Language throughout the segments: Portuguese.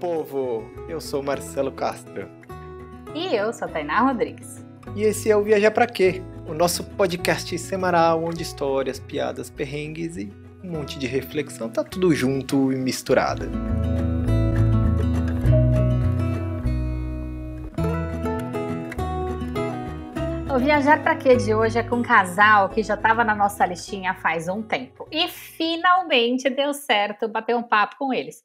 povo! Eu sou Marcelo Castro. E eu sou Tainá Rodrigues. E esse é o Viajar Pra Quê? O nosso podcast semanal onde histórias, piadas, perrengues e um monte de reflexão tá tudo junto e misturado. O Viajar Pra Quê de hoje é com um casal que já estava na nossa listinha faz um tempo. E finalmente deu certo bater um papo com eles.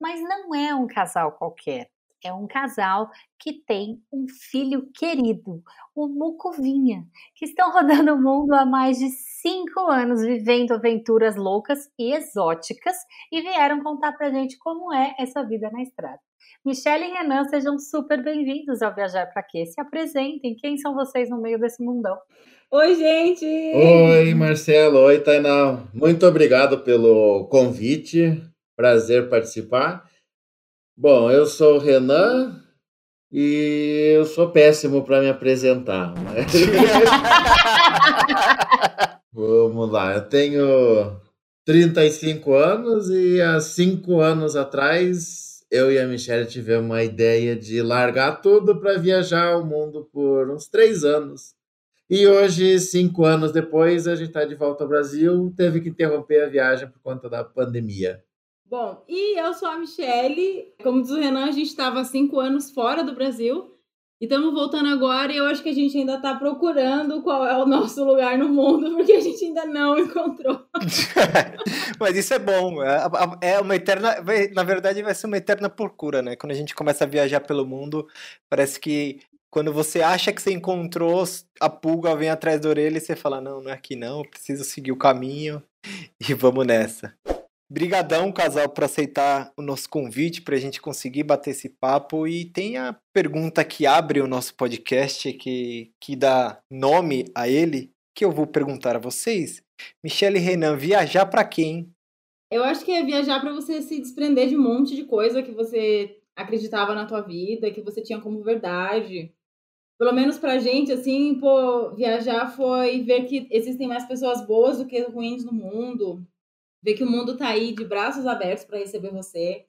Mas não é um casal qualquer. É um casal que tem um filho querido, o Mucovinha, que estão rodando o mundo há mais de cinco anos, vivendo aventuras loucas e exóticas, e vieram contar pra gente como é essa vida na estrada. Michelle e Renan, sejam super bem-vindos ao Viajar Pra Quê. Se apresentem, quem são vocês no meio desse mundão? Oi, gente! Oi, Marcelo. Oi, Tainá. Muito obrigado pelo convite. Prazer participar. Bom, eu sou o Renan e eu sou péssimo para me apresentar. Vamos lá, eu tenho 35 anos e há cinco anos atrás eu e a Michelle tivemos uma ideia de largar tudo para viajar o mundo por uns três anos. E hoje, cinco anos depois, a gente está de volta ao Brasil, teve que interromper a viagem por conta da pandemia. Bom, e eu sou a Michelle. Como diz o Renan, a gente estava cinco anos fora do Brasil. E estamos voltando agora e eu acho que a gente ainda está procurando qual é o nosso lugar no mundo, porque a gente ainda não encontrou. Mas isso é bom. É, é uma eterna. Na verdade, vai ser uma eterna procura, né? Quando a gente começa a viajar pelo mundo, parece que quando você acha que você encontrou, a pulga vem atrás da orelha e você fala: não, não é aqui não, preciso seguir o caminho e vamos nessa. Brigadão, casal, por aceitar o nosso convite para a gente conseguir bater esse papo. E tem a pergunta que abre o nosso podcast, que, que dá nome a ele, que eu vou perguntar a vocês. Michele Renan, viajar para quem? Eu acho que é viajar para você se desprender de um monte de coisa que você acreditava na tua vida, que você tinha como verdade. Pelo menos pra gente, assim, pô, viajar foi ver que existem mais pessoas boas do que ruins no mundo ver que o mundo está aí de braços abertos para receber você.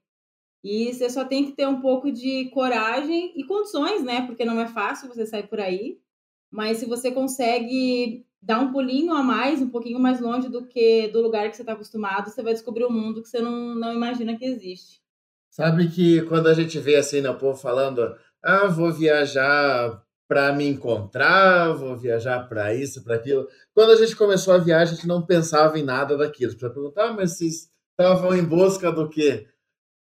E você só tem que ter um pouco de coragem e condições, né? Porque não é fácil você sair por aí. Mas se você consegue dar um pulinho a mais, um pouquinho mais longe do que do lugar que você está acostumado, você vai descobrir um mundo que você não, não imagina que existe. Sabe que quando a gente vê assim, né, o povo falando, ah, vou viajar para me encontrar, vou viajar para isso, para aquilo. Quando a gente começou a viagem, a gente não pensava em nada daquilo. Você perguntar, ah, mas vocês estavam em busca do quê?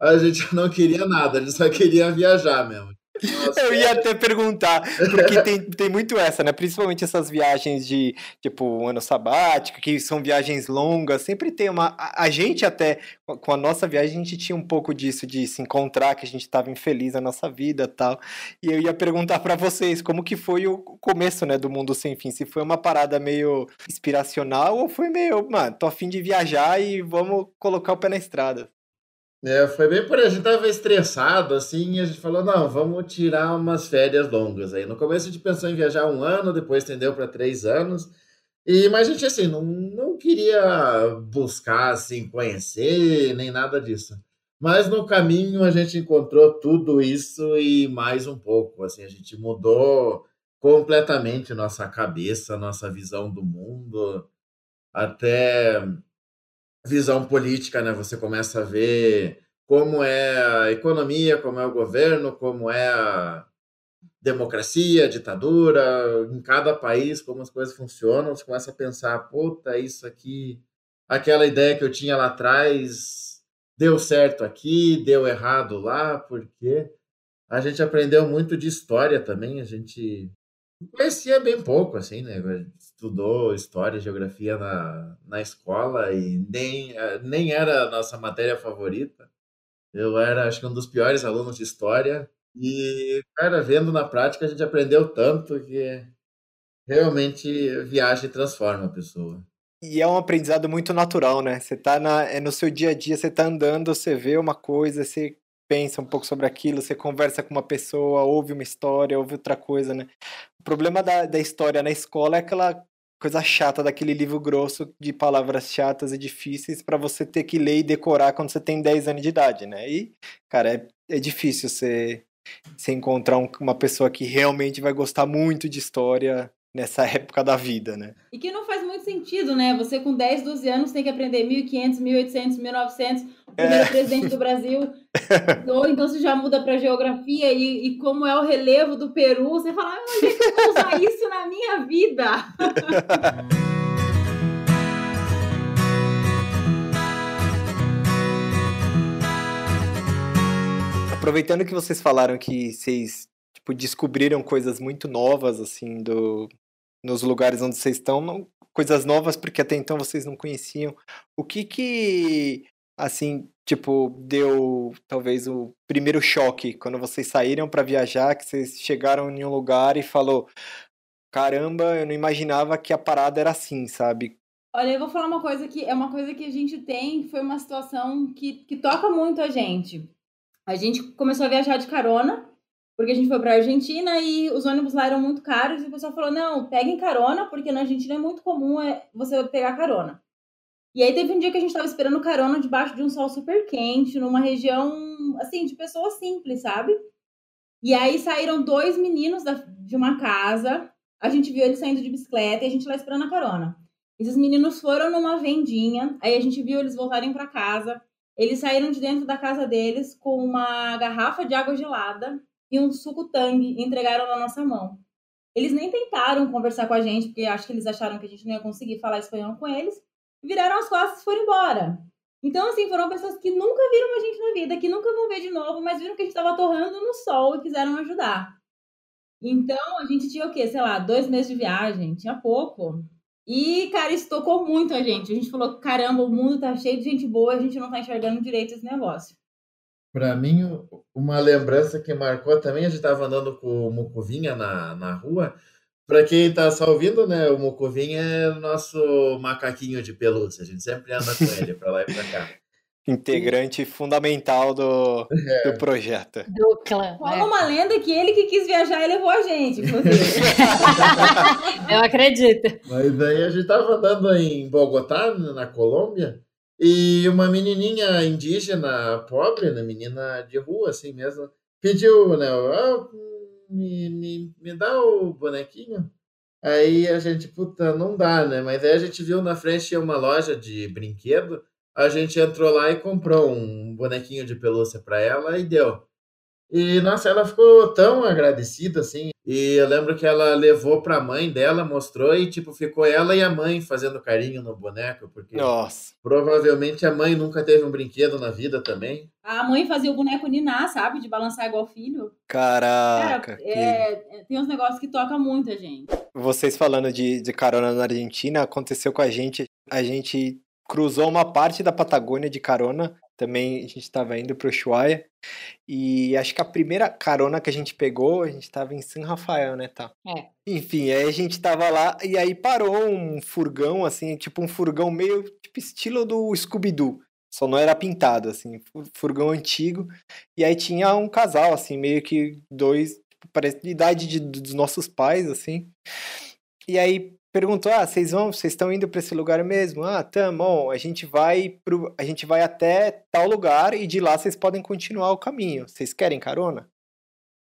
A gente não queria nada, a gente só queria viajar mesmo. Nossa, eu ia até perguntar, porque tem, tem muito essa, né? Principalmente essas viagens de, tipo, um ano sabático, que são viagens longas, sempre tem uma. A, a, gente até, com a nossa viagem, a gente tinha um pouco disso, de se encontrar, que a gente estava infeliz na nossa vida tal. E eu ia perguntar para vocês como que foi o começo, né, do Mundo Sem Fim. Se foi uma parada meio inspiracional ou foi meio, mano, tô afim de viajar e vamos colocar o pé na estrada. É, foi bem por. A gente tava estressado, assim, e a gente falou, não, vamos tirar umas férias longas aí. No começo a gente pensou em viajar um ano, depois estendeu para três anos. E, mas a gente, assim, não, não queria buscar, assim, conhecer, nem nada disso. Mas no caminho a gente encontrou tudo isso e mais um pouco, assim, a gente mudou completamente nossa cabeça, nossa visão do mundo, até visão política, né? Você começa a ver como é a economia, como é o governo, como é a democracia, ditadura, em cada país, como as coisas funcionam. Você começa a pensar, puta, isso aqui, aquela ideia que eu tinha lá atrás, deu certo aqui, deu errado lá, porque a gente aprendeu muito de história também, a gente conhecia bem pouco, assim, né? Estudou história, geografia na, na escola e nem, eh, nem era a nossa matéria favorita. Eu era, acho que, um dos piores alunos de história. E, cara, vendo na prática, a gente aprendeu tanto que realmente viagem transforma a pessoa. E é um aprendizado muito natural, né? Você tá na, é no seu dia a dia, você tá andando, você vê uma coisa, você pensa um pouco sobre aquilo, você conversa com uma pessoa, ouve uma história, ouve outra coisa, né? Problema da, da história na escola é que ela coisa chata daquele livro grosso de palavras chatas e difíceis para você ter que ler e decorar quando você tem 10 anos de idade, né? E, cara, é, é difícil você, você encontrar um, uma pessoa que realmente vai gostar muito de história nessa época da vida, né? E que não faz muito sentido, né? Você com 10, 12 anos tem que aprender 1500, 1800, 1900, o primeiro é. presidente do Brasil. Ou então você já muda para geografia e, e, como é o relevo do Peru, você fala, ah, onde é que eu vou usar isso na minha vida? Aproveitando que vocês falaram que vocês tipo, descobriram coisas muito novas, assim, do, nos lugares onde vocês estão, não, coisas novas porque até então vocês não conheciam. O que que, assim, tipo, deu talvez o primeiro choque quando vocês saíram para viajar, que vocês chegaram em um lugar e falou, caramba, eu não imaginava que a parada era assim, sabe? Olha, eu vou falar uma coisa que é uma coisa que a gente tem, foi uma situação que, que toca muito a gente. A gente começou a viajar de carona, porque a gente foi para Argentina e os ônibus lá eram muito caros e o pessoal falou: não, peguem carona, porque na Argentina é muito comum é você pegar carona. E aí teve um dia que a gente estava esperando carona debaixo de um sol super quente, numa região, assim, de pessoas simples, sabe? E aí saíram dois meninos da, de uma casa, a gente viu eles saindo de bicicleta e a gente lá esperando a carona. Esses meninos foram numa vendinha, aí a gente viu eles voltarem para casa. Eles saíram de dentro da casa deles com uma garrafa de água gelada e um suco tangue e entregaram na nossa mão. Eles nem tentaram conversar com a gente, porque acho que eles acharam que a gente não ia conseguir falar espanhol com eles, viraram as costas e foram embora. Então, assim, foram pessoas que nunca viram a gente na vida, que nunca vão ver de novo, mas viram que a gente estava torrando no sol e quiseram ajudar. Então, a gente tinha o quê? Sei lá, dois meses de viagem, tinha pouco. E, cara, isso tocou muito a gente. A gente falou: caramba, o mundo tá cheio de gente boa, a gente não tá enxergando direito esse negócio. Para mim, uma lembrança que marcou também, a gente estava andando com o Mucuvinha na, na rua. Para quem está só ouvindo, né, o Mucuvinha é o nosso macaquinho de pelúcia. A gente sempre anda com ele para lá e para cá. Integrante fundamental do, é. do projeto. Do clã. Fala né? uma lenda que ele que quis viajar e levou a gente. Eu acredito. Mas aí a gente estava andando em Bogotá, na Colômbia, e uma menininha indígena pobre, né, menina de rua, assim mesmo, pediu, né, ah, me, me, me dá o bonequinho. Aí a gente, puta, não dá, né? Mas aí a gente viu na frente uma loja de brinquedo, a gente entrou lá e comprou um bonequinho de pelúcia para ela e deu. E, nossa, ela ficou tão agradecida, assim. E eu lembro que ela levou pra mãe dela, mostrou e, tipo, ficou ela e a mãe fazendo carinho no boneco, porque nossa. provavelmente a mãe nunca teve um brinquedo na vida também. A mãe fazia o boneco ninar, sabe? De balançar igual filho. Caraca. Cara, é, é, tem uns negócios que tocam muito a gente. Vocês falando de, de carona na Argentina, aconteceu com a gente. A gente cruzou uma parte da Patagônia de carona também a gente estava indo para o Ushuaia. E acho que a primeira carona que a gente pegou, a gente estava em São Rafael, né, tá? É. Enfim, aí a gente estava lá e aí parou um furgão, assim, tipo um furgão meio tipo estilo do Scooby-Doo. Só não era pintado, assim, furgão antigo. E aí tinha um casal, assim, meio que dois, tipo, parece de idade de, dos nossos pais, assim. E aí perguntou: "Ah, vocês vão, vocês estão indo para esse lugar mesmo?" "Ah, tamo, a gente vai pro, a gente vai até tal lugar e de lá vocês podem continuar o caminho. Vocês querem carona?"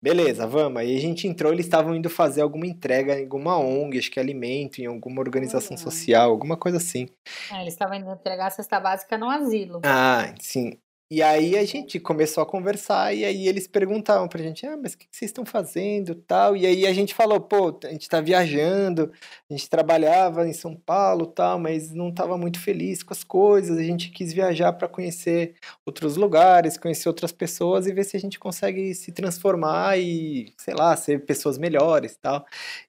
Beleza, vamos. Aí a gente entrou, eles estavam indo fazer alguma entrega em alguma ONG, acho que alimento, em alguma organização social, alguma coisa assim. É, eles estavam indo entregar a cesta básica no asilo. Ah, sim. E aí a gente começou a conversar e aí eles perguntavam pra gente, ah, mas o que vocês estão fazendo tal? E aí a gente falou, pô, a gente tá viajando, a gente trabalhava em São Paulo tal, mas não tava muito feliz com as coisas, a gente quis viajar para conhecer outros lugares, conhecer outras pessoas e ver se a gente consegue se transformar e, sei lá, ser pessoas melhores tal.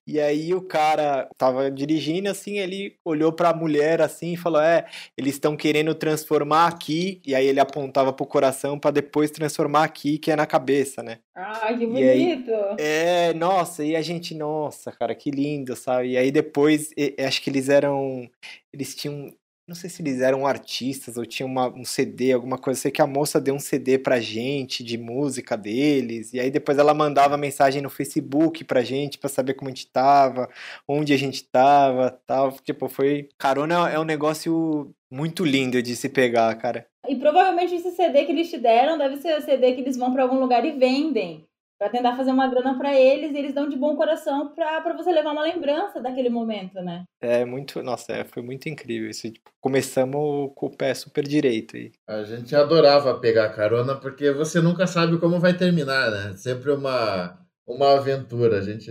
E aí o cara tava dirigindo assim, ele olhou para a mulher assim e falou: "É, eles estão querendo transformar aqui". E aí ele apontava pro coração para depois transformar aqui, que é na cabeça, né? Ah, que bonito. Aí, é, nossa, e a gente, nossa, cara, que lindo, sabe? E aí depois, acho que eles eram eles tinham não sei se eles eram artistas ou tinha uma, um CD, alguma coisa. sei que a moça deu um CD pra gente de música deles. E aí depois ela mandava mensagem no Facebook pra gente pra saber como a gente tava, onde a gente tava, tal. Tipo, foi. Carona é um negócio muito lindo de se pegar, cara. E provavelmente esse CD que eles te deram deve ser o CD que eles vão para algum lugar e vendem para tentar fazer uma grana para eles, e eles dão de bom coração para você levar uma lembrança daquele momento, né? É muito, nossa, é, foi muito incrível isso. Tipo, começamos com o pé super direito aí. A gente adorava pegar carona porque você nunca sabe como vai terminar, né? Sempre uma uma aventura. A gente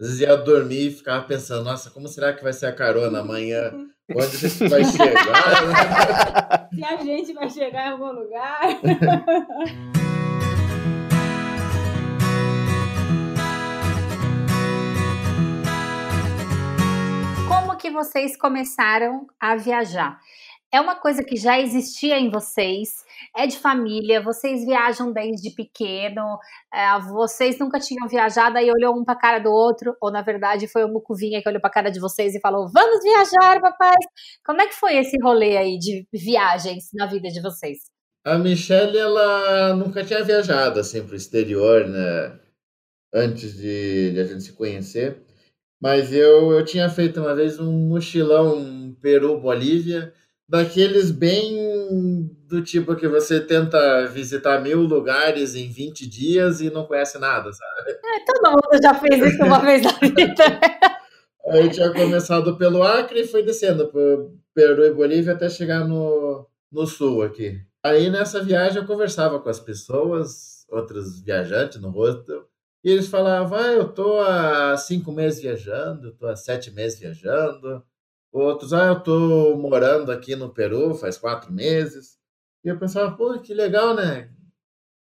às vezes ia dormir e ficava pensando, nossa, como será que vai ser a carona amanhã? Onde a gente vai chegar? Se a gente vai chegar em algum lugar. que vocês começaram a viajar? É uma coisa que já existia em vocês? É de família? Vocês viajam desde pequeno? É, vocês nunca tinham viajado e olhou um para a cara do outro? Ou na verdade foi o Mucuvinha que olhou para a cara de vocês e falou: Vamos viajar, papai? Como é que foi esse rolê aí de viagens na vida de vocês? A Michelle, ela nunca tinha viajado assim para o exterior, né? Antes de, de a gente se conhecer. Mas eu, eu tinha feito uma vez um mochilão Peru-Bolívia, daqueles bem do tipo que você tenta visitar mil lugares em 20 dias e não conhece nada, sabe? É, todo mundo já fez isso uma vez na vida. Eu tinha começado pelo Acre e foi descendo por Peru e Bolívia até chegar no, no sul aqui. Aí nessa viagem eu conversava com as pessoas, outros viajantes no rosto, e eles falavam, ah, eu tô há cinco meses viajando, tô há sete meses viajando. Outros, ah, eu tô morando aqui no Peru faz quatro meses. E eu pensava, pô, que legal, né?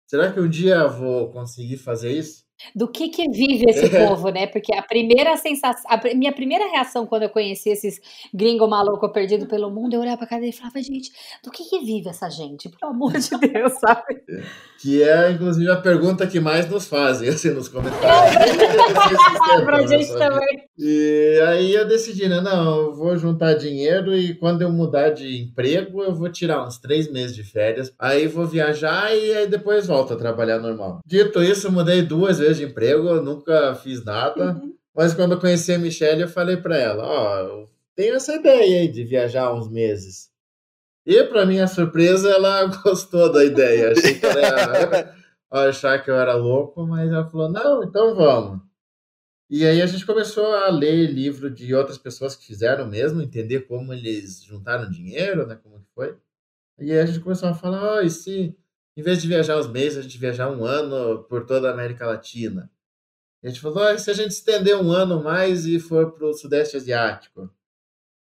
Será que um dia eu vou conseguir fazer isso? Do que que vive esse povo, né? Porque a primeira sensação, a minha primeira reação quando eu conheci esses gringo maluco perdido pelo mundo, eu olhava pra cara e falava, gente, do que que vive essa gente? Pelo amor de Deus, sabe? Que é, inclusive, a pergunta que mais nos fazem, assim, nos comentários. É, pra gente também. E aí eu decidi, né? Não, eu vou juntar dinheiro e quando eu mudar de emprego, eu vou tirar uns três meses de férias. Aí vou viajar e aí depois volto a trabalhar normal. Dito isso, eu mudei duas vezes de emprego, nunca fiz nada. Uhum. Mas quando eu conheci a Michelle, eu falei para ela: Ó, oh, eu tenho essa ideia aí de viajar uns meses. E, para minha surpresa, ela gostou da ideia. Achei que ela ia achar que eu era louco, mas ela falou: Não, então vamos. E aí a gente começou a ler livro de outras pessoas que fizeram mesmo, entender como eles juntaram dinheiro, né? Como que foi. E aí a gente começou a falar: oh, e se em vez de viajar uns meses, a gente viajar um ano por toda a América Latina. E a gente falou, ah, se a gente estender um ano mais e for para o Sudeste Asiático?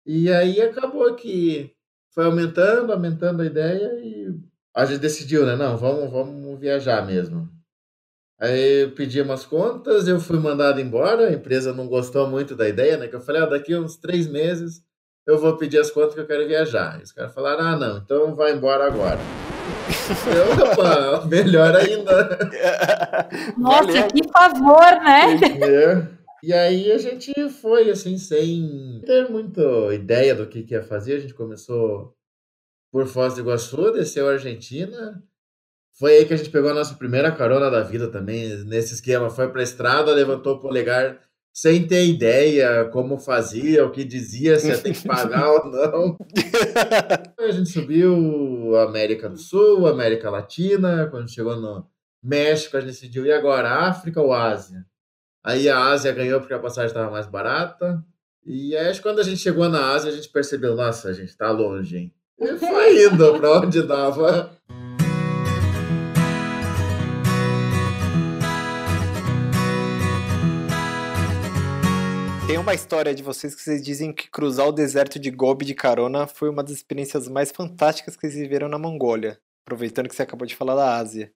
E aí acabou que foi aumentando, aumentando a ideia e a gente decidiu, né? Não, vamos, vamos viajar mesmo. Aí eu pedi umas contas, eu fui mandado embora, a empresa não gostou muito da ideia, né? Que eu falei, ah, daqui uns três meses eu vou pedir as contas que eu quero viajar. E os caras falaram, ah, não, então vai embora agora. Opa, melhor ainda. Nossa, Valeu. que favor, né? E aí a gente foi assim, sem ter muita ideia do que, que ia fazer. A gente começou por Foz do Iguaçu, desceu a Argentina. Foi aí que a gente pegou a nossa primeira carona da vida também, nesse esquema. Foi pra estrada, levantou o polegar sem ter ideia como fazia, o que dizia, se ia ter que pagar ou não. A gente subiu América do Sul, América Latina, quando chegou no México, a gente decidiu, e agora, África ou Ásia? Aí a Ásia ganhou porque a passagem estava mais barata. E aí, quando a gente chegou na Ásia, a gente percebeu, nossa, a gente tá longe, hein? E foi indo para onde dava. Tem uma história de vocês que vocês dizem que cruzar o deserto de Gobi de carona foi uma das experiências mais fantásticas que vocês viveram na Mongólia. Aproveitando que você acabou de falar da Ásia.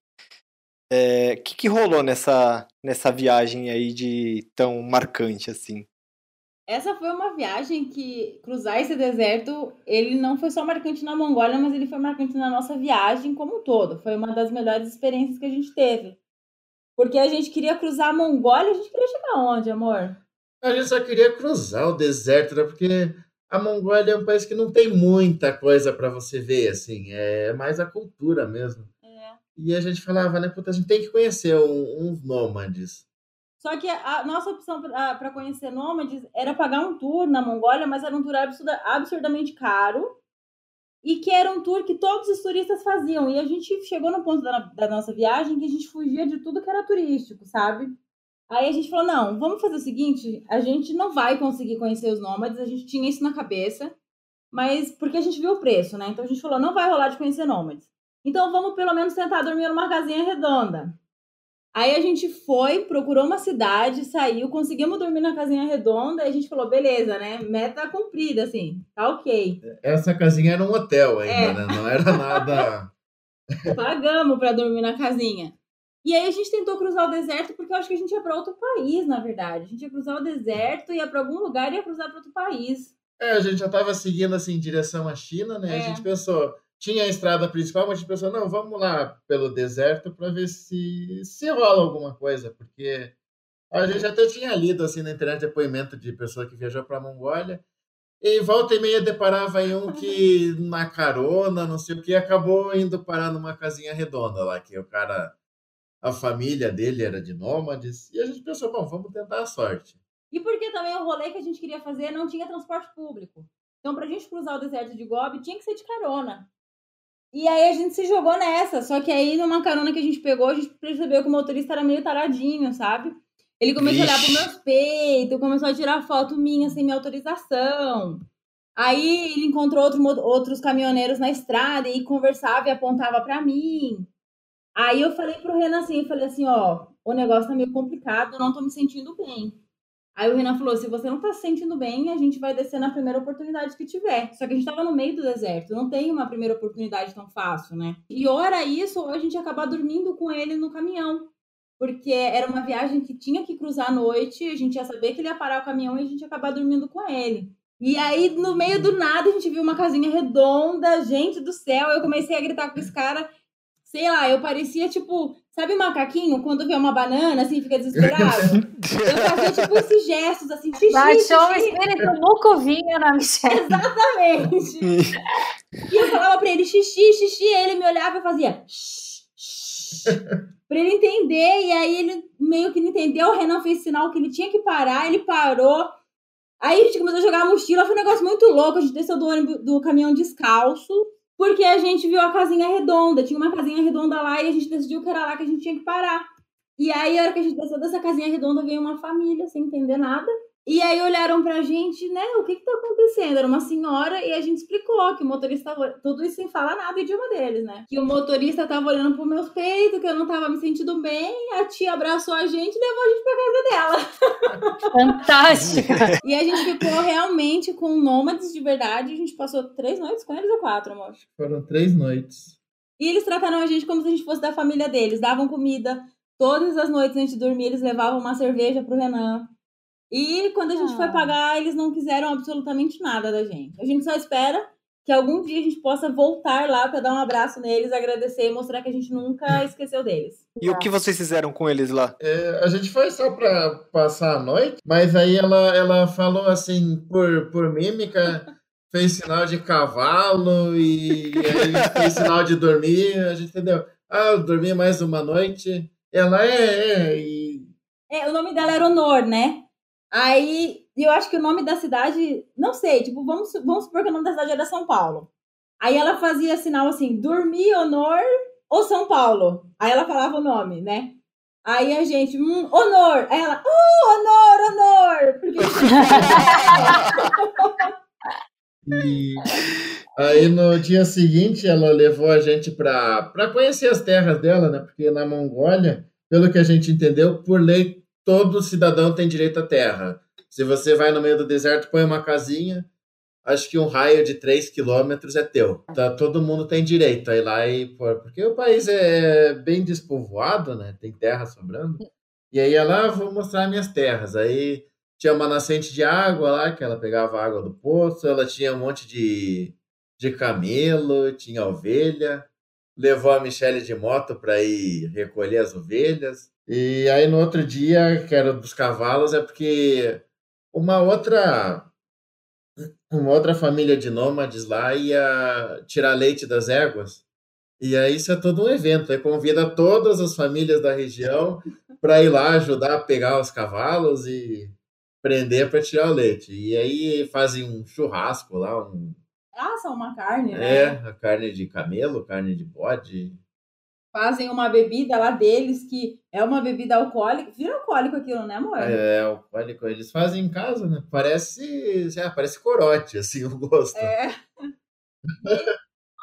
O é, que, que rolou nessa, nessa viagem aí de tão marcante assim? Essa foi uma viagem que cruzar esse deserto, ele não foi só marcante na Mongólia, mas ele foi marcante na nossa viagem como um todo. Foi uma das melhores experiências que a gente teve. Porque a gente queria cruzar a Mongólia, a gente queria chegar onde, amor? A gente só queria cruzar o deserto, né? Porque a Mongólia é um país que não tem muita coisa para você ver, assim, é mais a cultura mesmo. É. E a gente falava, né, puta, a gente tem que conhecer um- uns nômades. Só que a nossa opção para conhecer nômades era pagar um tour na Mongólia, mas era um tour absurda- absurdamente caro. E que era um tour que todos os turistas faziam. E a gente chegou no ponto da, da nossa viagem que a gente fugia de tudo que era turístico, sabe? Aí a gente falou: não, vamos fazer o seguinte: a gente não vai conseguir conhecer os nômades, a gente tinha isso na cabeça, mas porque a gente viu o preço, né? Então a gente falou: não vai rolar de conhecer nômades. Então vamos pelo menos tentar dormir numa casinha redonda. Aí a gente foi, procurou uma cidade, saiu, conseguimos dormir na casinha redonda e a gente falou, beleza, né? Meta cumprida, assim, tá ok. Essa casinha era um hotel ainda, É. né? Não era nada. Pagamos pra dormir na casinha. E aí a gente tentou cruzar o deserto porque eu acho que a gente ia pra outro país, na verdade. A gente ia cruzar o deserto, ia pra algum lugar e ia cruzar pra outro país. É, a gente já estava seguindo assim em direção à China, né? É. A gente pensou, tinha a estrada principal, mas a gente pensou, não, vamos lá pelo deserto para ver se se rola alguma coisa, porque a gente até tinha lido assim na internet depoimento de pessoa que viajou para a Mongólia. E volta e meia deparava em um que na carona, não sei o que, acabou indo parar numa casinha redonda lá, que o cara, a família dele era de nômades, e a gente pensou, bom, vamos tentar a sorte. E porque também o rolê que a gente queria fazer não tinha transporte público. Então, pra gente cruzar o deserto de Gobi, tinha que ser de carona. E aí a gente se jogou nessa. Só que aí, numa carona que a gente pegou, a gente percebeu que o motorista era meio taradinho, sabe? Ele começou a olhar Vixe. pros meus peitos, começou a tirar foto minha sem minha autorização. Aí ele encontrou outro outros caminhoneiros na estrada e conversava e apontava pra mim. Aí eu falei pro Renan assim, eu falei assim, ó, o negócio tá meio complicado, eu não tô me sentindo bem. Aí o Renan falou: se você não tá se sentindo bem, a gente vai descer na primeira oportunidade que tiver. Só que a gente tava no meio do deserto, não tem uma primeira oportunidade tão fácil, né? E ora isso, ou a gente ia acabar dormindo com ele no caminhão. Porque era uma viagem que tinha que cruzar à noite, a gente ia saber que ele ia parar o caminhão e a gente ia acabar dormindo com ele. E aí, no meio do nada, a gente viu uma casinha redonda, gente do céu, eu comecei a gritar com esse cara. Sei lá, eu parecia tipo, sabe macaquinho quando vê uma banana assim, fica desesperado? Eu fazia tipo esses gestos assim, xixi, Baixou o espírito Mucovinha na Michelle. Exatamente. E eu falava pra ele xixi, xixi, e ele me olhava e fazia shh, shh, pra ele entender, e aí ele meio que não entendeu, o Renan fez sinal que ele tinha que parar, ele parou. Aí a gente começou a jogar a mochila, foi um negócio muito louco, a gente desceu do ônibus do caminhão descalço, porque a gente viu a casinha redonda, tinha uma casinha redonda lá e a gente decidiu que era lá que a gente tinha que parar. E aí, a hora que a gente desceu dessa casinha redonda, veio uma família sem entender nada. E aí olharam pra gente, né? O que que tá acontecendo? Era uma senhora e a gente explicou que o motorista tava. Tudo isso sem falar nada o idioma deles, né? Que o motorista tava olhando pro meus peitos, que eu não tava me sentindo bem. A tia abraçou a gente e levou a gente pra casa dela. Fantástica. E a gente ficou realmente com nômades de verdade. A gente passou três noites com eles ou quatro, amor? Foram três noites. E eles trataram a gente como se a gente fosse da família deles. Davam comida. Todas as noites antes de dormir, eles levavam uma cerveja pro Renan. E quando a gente Ah. foi pagar, eles não quiseram absolutamente nada da gente. A gente só espera que algum dia a gente possa voltar lá pra dar um abraço neles, agradecer e mostrar que a gente nunca esqueceu deles. E o que vocês fizeram com eles lá? É, a gente foi só pra passar a noite, mas aí ela, ela falou assim, por, por mímica, fez sinal de cavalo e aí fez sinal de dormir, a gente entendeu. Ah, eu dormi mais uma noite. Ela é, é, e É, o nome dela era Honor, né? Aí, eu acho que o nome da cidade, não sei, tipo, vamos, vamos supor que o nome da cidade era São Paulo. Aí ela fazia sinal assim, dormir, Honor ou São Paulo. Aí ela falava o nome, né? Aí a gente, hum, Honor. Aí ela, oh, Honor, Honor. Porque E aí no dia seguinte ela levou a gente para para conhecer as terras dela, né? Porque na Mongólia, pelo que a gente entendeu, por lei todo cidadão tem direito à terra. Se você vai no meio do deserto, põe uma casinha, acho que um raio de 3 quilômetros é teu. Tá, todo mundo tem direito a ir lá e pôr. Porque o país é bem despovoado, né? Tem terra sobrando. E aí ela, vou mostrar minhas terras. Aí tinha uma nascente de água lá, que ela pegava água do poço, ela tinha um monte de, de camelo, tinha ovelha, levou a Michelle de moto para ir recolher as ovelhas. E aí no outro dia, que era dos cavalos, é porque uma outra uma outra família de nômades lá ia tirar leite das éguas. E aí isso é todo um evento. Aí convida todas as famílias da região para ir lá ajudar a pegar os cavalos e prender para tirar o leite. E aí fazem um churrasco lá, um Assam uma carne, né? é, a carne de camelo, carne de bode. Fazem uma bebida lá deles que é uma bebida alcoólica. Vira alcoólico aquilo, né, amor? É, alcoólico, eles fazem em casa, né? Parece, é, parece corote, assim, o gosto. É.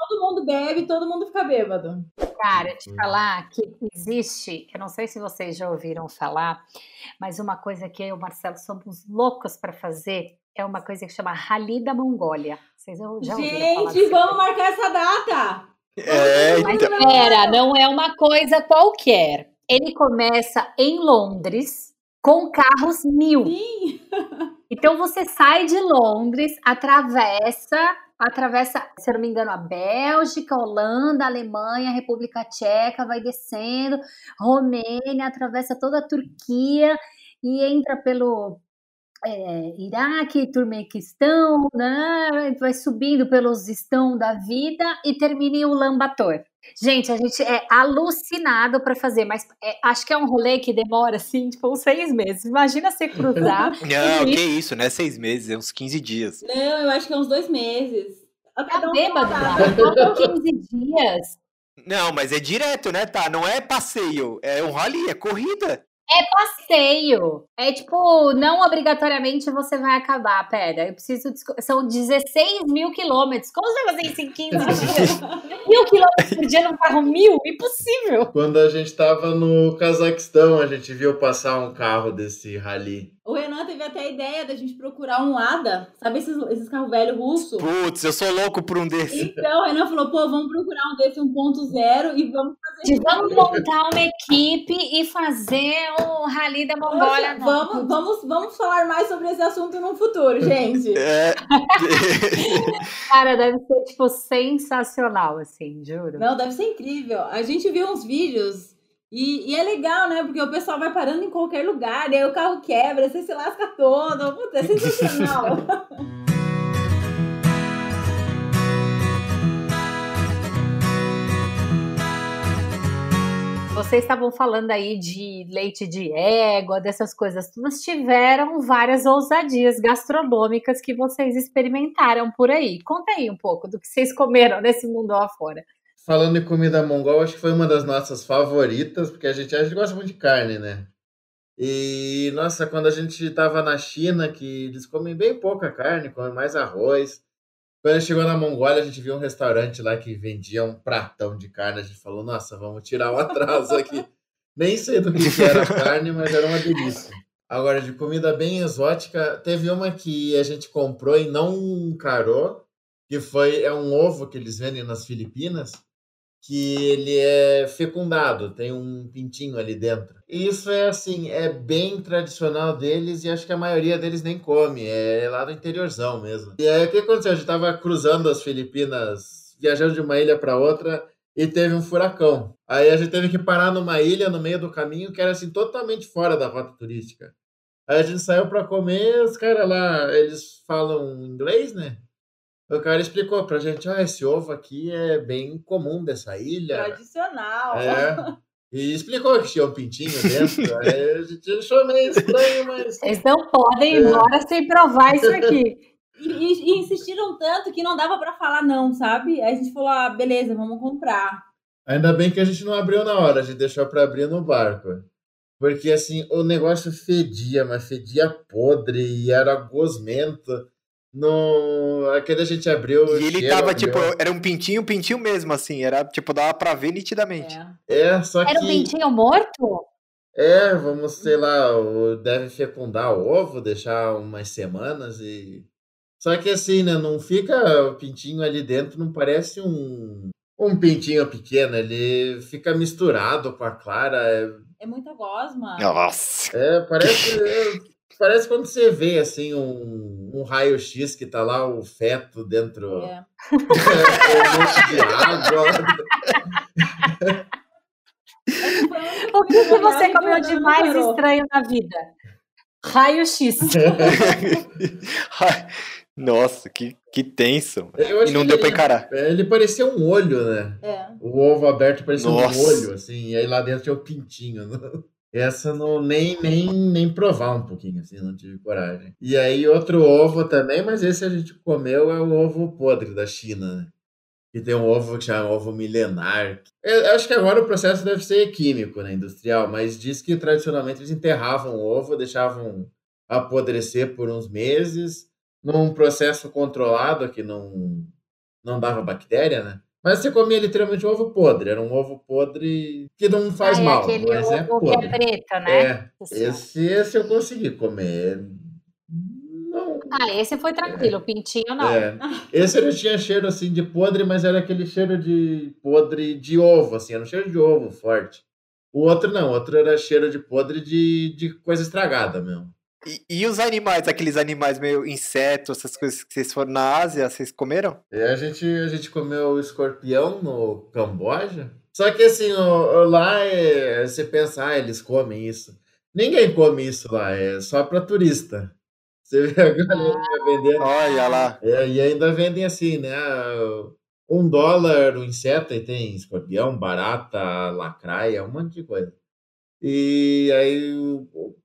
todo mundo bebe, todo mundo fica bêbado. Cara, te falar que existe, eu não sei se vocês já ouviram falar, mas uma coisa que eu e o Marcelo somos loucos para fazer é uma coisa que chama Rally da Mongólia. Vocês já ouviram falar Gente, desse vamos marcar essa data! É, Mas então. pera, não é uma coisa qualquer. Ele começa em Londres com carros mil. Sim! Então você sai de Londres, atravessa, atravessa, se eu não me engano, a Bélgica, a Holanda, a Alemanha, a República Tcheca, vai descendo, Romênia, atravessa toda a Turquia e entra pelo é, Iraque, Turmequistão, né? vai subindo pelos estão da vida e termina em Ulaanbaatar. Gente, a gente é alucinado para fazer, mas é, acho que é um rolê que demora assim, tipo, uns seis meses. Imagina você cruzar. Não, que isso, não é seis meses, é uns 15 dias. Não, eu acho que é uns dois meses. Tá Cada um bêbado. Faltam 15 dias. Não, mas é direto, né, tá? Não é passeio, é um rally, é corrida. É passeio. É tipo, não obrigatoriamente você vai acabar. Pera, eu preciso. São 16 mil quilômetros. Como você vai fazer isso em 15 dias? mil quilômetros por dia num carro mil? Impossível. Quando a gente tava no Cazaquistão, a gente viu passar um carro desse rally. O Renan teve até a ideia da gente procurar um Lada. Sabe esses, esses carros velhos russos? Putz, eu sou louco por um desses. Então, o Renan falou, pô, vamos procurar um desse 1.0 e vamos fazer... De vamos montar uma equipe e fazer o Rally da Mongólia. Vamos, vamos, vamos falar mais sobre esse assunto no futuro, gente. É. Cara, deve ser, tipo, sensacional, assim, juro. Não, deve ser incrível. A gente viu uns vídeos e, e é legal, né? Porque o pessoal vai parando em qualquer lugar, e aí o carro quebra, você se lasca todo. Puta, é sensacional. Vocês estavam falando aí de leite de égua, dessas coisas todas. Tiveram várias ousadias gastronômicas que vocês experimentaram por aí. Conta aí um pouco do que vocês comeram nesse mundo lá fora. Falando em comida mongol, acho que foi uma das nossas favoritas, porque a gente, a gente gosta muito de carne, né? E, nossa, quando a gente tava na China, que eles comem bem pouca carne, comem mais arroz. Quando a gente chegou na Mongólia, a gente viu um restaurante lá que vendia um pratão de carne. A gente falou, nossa, vamos tirar um atraso aqui. Nem sei do que que era a carne, mas era uma delícia. Agora, de comida bem exótica, teve uma que a gente comprou e não encarou, que foi é um ovo que eles vendem nas Filipinas, que ele é fecundado, tem um pintinho ali dentro. E isso é assim, é bem tradicional deles e acho que a maioria deles nem come, é lá do interiorzão mesmo. E aí o que aconteceu? A gente tava cruzando as Filipinas, viajando de uma ilha para outra e teve um furacão. Aí a gente teve que parar numa ilha no meio do caminho que era assim totalmente fora da rota turística. Aí a gente saiu para comer, os caras lá, eles falam inglês, né? O cara explicou pra gente, ah, esse ovo aqui é bem comum dessa ilha. Tradicional. É. E explicou que tinha um pintinho dentro. Aí a gente achou meio estranho, mas. Vocês não podem ir É. embora sem provar isso aqui. E, e- e insistiram tanto que não dava pra falar não, sabe? Aí a gente falou, ah, beleza, vamos comprar. Ainda bem que a gente não abriu na hora, a gente deixou pra abrir no barco. Porque assim, o negócio fedia, mas fedia podre e era gosmento. No... Aquele a gente abriu. E ele cheiro tava, abriu. tipo, era um pintinho, pintinho mesmo, assim. Era, tipo, dava pra ver nitidamente. É. É, só que. Era um pintinho morto? É, vamos, sei lá, deve fecundar o ovo, deixar umas semanas e. Só que assim, né? Não fica o pintinho ali dentro, não parece um, um pintinho pequeno, ele fica misturado com a clara. É, É muita gosma. Nossa. é, parece. é, parece quando você vê assim um, um raio-x que tá lá o feto dentro. É. É, um monte de água. O que, que você comeu Não de mais estranho na vida? Raio-X. Nossa, que, que tenso. E não que deu ele- pra encarar. Ele parecia um olho, né? É. O ovo aberto parecia Nossa. um olho, assim, e aí lá dentro tinha o pintinho. né? Essa não nem, nem, nem provar um pouquinho, assim, não tive coragem. E aí outro ovo também, mas esse a gente comeu é o ovo podre da China, né? Que tem um ovo que chama ovo milenar. Eu acho que agora o processo deve ser químico, né? Industrial, mas diz que tradicionalmente eles enterravam o ovo, deixavam apodrecer por uns meses, num processo controlado que não, não dava bactéria, né? Mas você comia literalmente um ovo podre. Era um ovo podre que não faz ah, é mal, aquele mas é ovo que podre. é preto, né? É, esse, esse eu consegui comer. Não. Ah, esse foi tranquilo, o pintinho não. É. Esse ele tinha cheiro assim de podre, mas era aquele cheiro de podre de ovo, assim, era um cheiro de ovo forte. O outro não, o outro era cheiro de podre de, de coisa estragada mesmo. E, e os animais, aqueles animais meio insetos, essas coisas que vocês foram na Ásia, vocês comeram? E a gente, a gente comeu escorpião no Camboja. Só que assim, o- o- lá é, você pensa, ah, eles comem isso. Ninguém come isso lá, é só para turista. Você vê a galera vendendo. Olha lá. É, e ainda vendem assim, né? Um dólar o inseto, e tem escorpião, barata, lacraia, um monte de coisa. E aí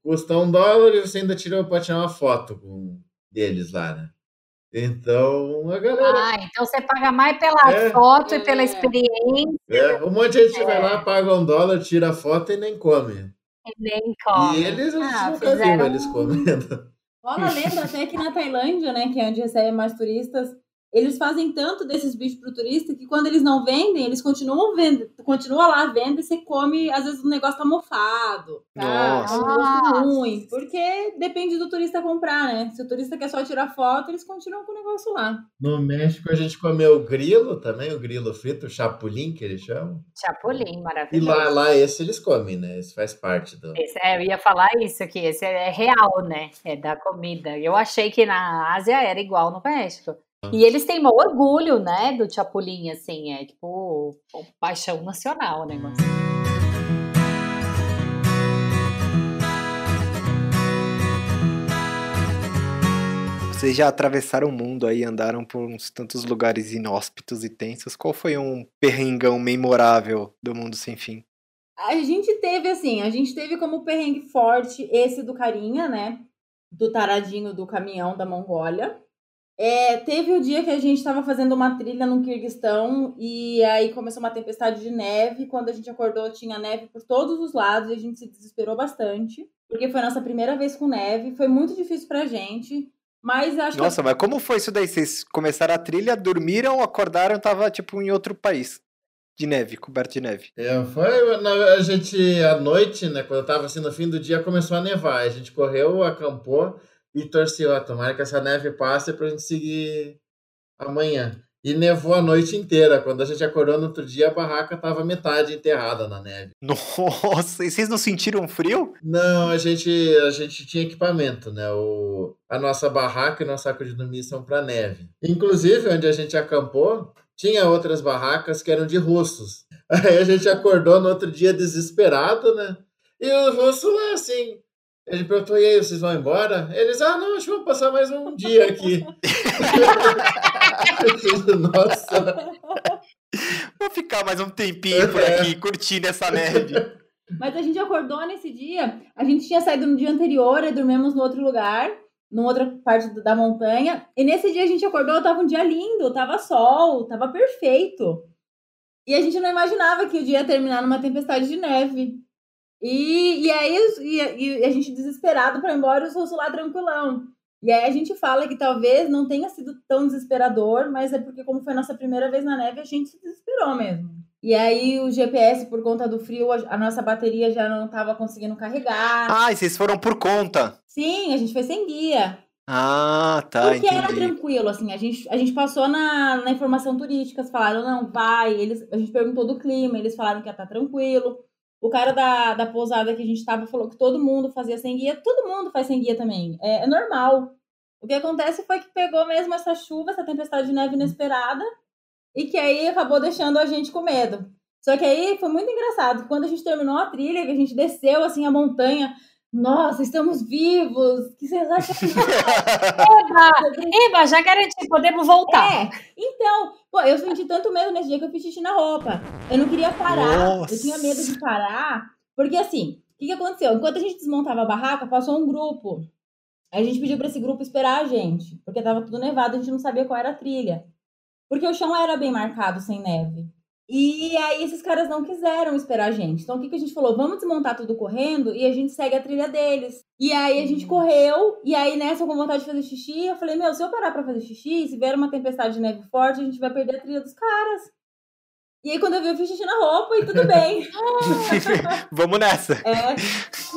custa um dólar e você ainda tira, pode tirar uma foto com deles lá, né? Então a galera. Ah, então você paga mais pela É. foto e É. pela experiência É, um monte de gente vai É. lá, paga um dólar, tira a foto e nem come. e nem come. E eles, Ah, nunca fizeram eles comendo. Rola a lenda até que na Tailândia, né, que é onde recebe mais turistas, eles fazem tanto desses bichos pro turista que quando eles não vendem, eles continuam vendo, continua lá vendo e você come, às vezes o negócio tá mofado, tá? Nossa. Tá um gosto ruim, porque depende do turista comprar, né? Se o turista quer só tirar foto, eles continuam com o negócio lá. No México a gente comeu o grilo também, o grilo frito, o chapulim que eles chamam. Chapulim, E maravilhoso. lá, lá esse eles comem, né? Esse faz parte do. Esse- é, eu ia falar isso, que esse é real, né? É da comida. Eu achei que na Ásia era igual no México. E eles têm maior orgulho, né, do chapulim, assim, é tipo o paixão nacional o negócio. Vocês já atravessaram o mundo aí, andaram por uns tantos lugares inóspitos e tensos. Qual foi um perrengão memorável do mundo sem fim? A gente teve, assim, a gente teve como perrengue forte esse do carinha, né? Do taradinho do caminhão da Mongólia. É, teve o dia que a gente estava fazendo uma trilha no Kirguistão e aí começou uma tempestade de neve. Quando a gente acordou, tinha neve por todos os lados e a gente se desesperou bastante. Porque foi a nossa primeira vez com neve. Foi muito difícil pra gente. Mas acho que Nossa, mas como foi isso daí? Vocês começaram a trilha, dormiram, acordaram, tava tipo em outro país. De neve, coberto de neve. É, foi na- a gente à noite, né? Quando eu tava assim no fim do dia, começou a nevar. A gente correu, acampou e torceu. Ah, tomara que essa neve passe pra gente seguir amanhã. E nevou a noite inteira. Quando a gente acordou no outro dia, a barraca tava metade enterrada na neve. Nossa, e vocês não sentiram frio? Não, a gente, a gente tinha equipamento, né? O, a nossa barraca e nosso saco de dormir são para neve. Inclusive, onde a gente acampou, tinha outras barracas que eram de russos. Aí a gente acordou no outro dia desesperado, né? E o russo lá, assim, ele perguntou, e aí, vocês vão embora? Eles, ah, não, acho que vamos passar mais um dia aqui. Nossa, Vou ficar mais um tempinho por aqui, curtindo essa neve. Mas a gente acordou nesse dia, a gente tinha saído no dia anterior e dormimos no outro lugar, numa outra parte do- da montanha. E nesse dia a gente acordou, tava um dia lindo, tava sol, tava perfeito. E a gente não imaginava que o dia ia terminar numa tempestade de neve. E, e aí e, e a gente desesperado para ir embora e os russos lá tranquilão. E aí a gente fala que talvez não tenha sido tão desesperador, mas é porque como foi nossa primeira vez na neve, a gente se desesperou mesmo. E aí o GPS, por conta do frio, a, a nossa bateria já não estava conseguindo carregar. Ah, e vocês foram por conta. Sim, a gente foi sem guia. Ah, tá, porque era entendi. tranquilo, assim, a gente, a gente passou na, na informação turística, falaram, não, vai, eles, a gente perguntou do clima, eles falaram que ia estar tranquilo. O cara da, da pousada que a gente tava falou que todo mundo fazia sem guia, todo mundo faz sem guia também, é, é normal. O que acontece foi que pegou mesmo essa chuva, essa tempestade de neve inesperada, e que aí acabou deixando a gente com medo. Só que aí foi muito engraçado, quando a gente terminou a trilha, que a gente desceu assim a montanha, Nossa, estamos vivos! Que sensacional! Eba! Eba, já garanti, podemos voltar. É, então, pô, eu senti tanto medo nesse dia que eu fiz xixi na roupa. Eu não queria parar, Nossa. eu tinha medo de parar, porque assim, o que, que aconteceu? Enquanto a gente desmontava a barraca, passou um grupo. Aí a gente pediu pra esse grupo esperar a gente, porque tava tudo nevado, a gente não sabia qual era a trilha. Porque o chão era bem marcado, sem neve. E aí esses caras não quiseram esperar a gente. Então o que, que a gente falou? Vamos desmontar tudo correndo e a gente segue a trilha deles. E aí a gente correu, e aí nessa eu com vontade de fazer xixi, eu falei, meu, se eu parar pra fazer xixi, se vier uma tempestade de neve forte, a gente vai perder a trilha dos caras. E aí quando eu vi, eu fiz xixi na roupa e tudo bem. Vamos nessa. É,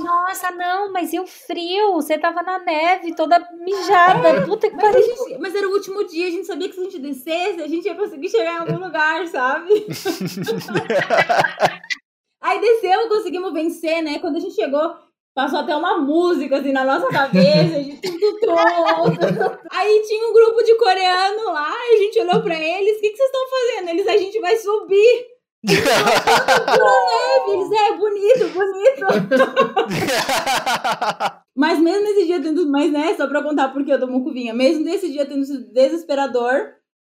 Nossa, não, mas e o frio? Você tava na neve, toda mijada. Puta que pariu. gente- mas era o último dia, a gente sabia que se a gente descesse, a gente ia conseguir chegar em algum lugar, sabe? Aí desceu, conseguimos vencer, né? Quando a gente chegou, passou até uma música assim na nossa cabeça, a gente tudo tonto. Aí tinha um grupo de coreano lá, e a gente olhou pra eles, o que, que vocês estão fazendo? Eles, a gente vai subir. Pela neve, eles, é, bonito, bonito. Mas mesmo nesse dia tendo, mas né, só pra contar porque eu tomo cuvinha, mesmo nesse dia tendo sido desesperador,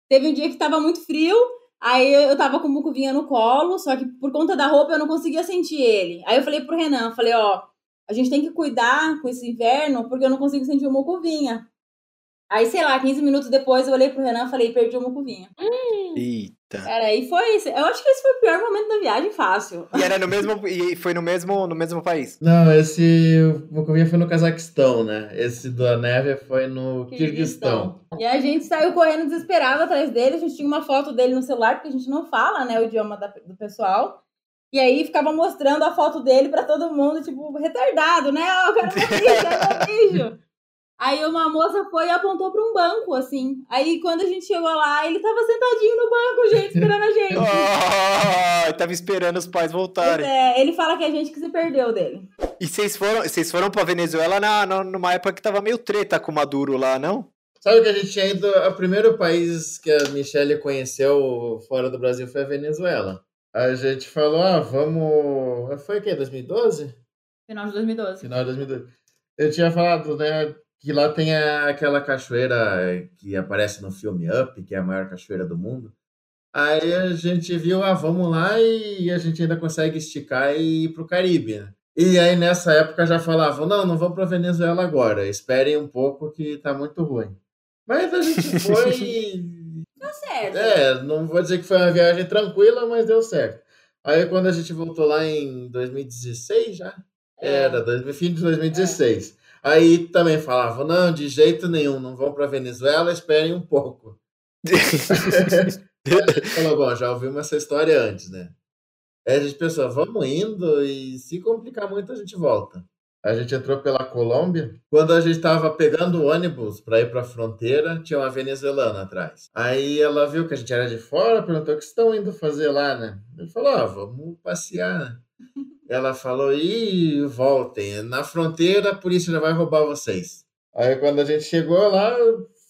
teve um dia que tava muito frio, aí eu tava com o Mucuvinha no colo, só que por conta da roupa eu não conseguia sentir ele. Aí eu falei pro Renan, falei, ó, a gente tem que cuidar com esse inverno, porque eu não consigo sentir o Mucuvinha. Aí, sei lá, 15 minutos depois eu olhei pro Renan e falei, perdi o Mucuvinha. Eita. Cara, aí foi isso. Eu acho que esse foi o pior momento da viagem, fácil. E era no mesmo. E foi no mesmo, no mesmo país. Não, esse Mocovinha foi no Cazaquistão, né? Esse da neve foi no Kirguistão. E a gente saiu correndo desesperado atrás dele. A gente tinha uma foto dele no celular, porque a gente não fala, né, o idioma da- do pessoal. E aí ficava mostrando a foto dele pra todo mundo, tipo, retardado, né? Ó, eu quero meu bicho, quero meu bicho. Aí uma moça foi e apontou pra um banco, assim. Aí quando a gente chegou lá, ele tava sentadinho no banco, gente, esperando a gente. Oh, tava esperando os pais voltarem. é, ele fala que é a gente que se perdeu dele. E vocês foram, vocês foram pra Venezuela na, na- numa época que tava meio treta com o Maduro lá, não? Sabe que a gente tinha ido. O primeiro país que a Michelle conheceu fora do Brasil foi a Venezuela. A gente falou, ah, vamos. Foi o quê? 2012? Final de 2012. Final de 2012. Eu tinha falado, né, que lá tem a- aquela cachoeira que aparece no filme Up, que é a maior cachoeira do mundo. Aí a gente viu, ah, vamos lá e a gente ainda consegue esticar e ir pro Caribe, né? E aí nessa época já falavam, não, não vamos pra Venezuela agora, esperem um pouco que tá muito ruim. Mas a gente foi certo. é, não vou dizer que foi uma viagem tranquila, mas deu certo. Aí quando a gente voltou lá em 2016 já, era, dois- fim de 2016. Aí também falavam, não, de jeito nenhum, não vão para Venezuela, esperem um pouco. Falou, bom, já ouvimos essa história antes, né? Aí a gente pensou, vamos indo e se complicar muito a gente volta. A gente entrou pela Colômbia. Quando a gente estava pegando o ônibus para ir para a fronteira, tinha uma venezuelana atrás. Aí ela viu que a gente era de fora, perguntou o que estão indo fazer lá, né? Ele falou, ah, vamos passear. né?" Ela falou, e voltem, na fronteira a polícia já vai roubar vocês. Aí quando a gente chegou lá,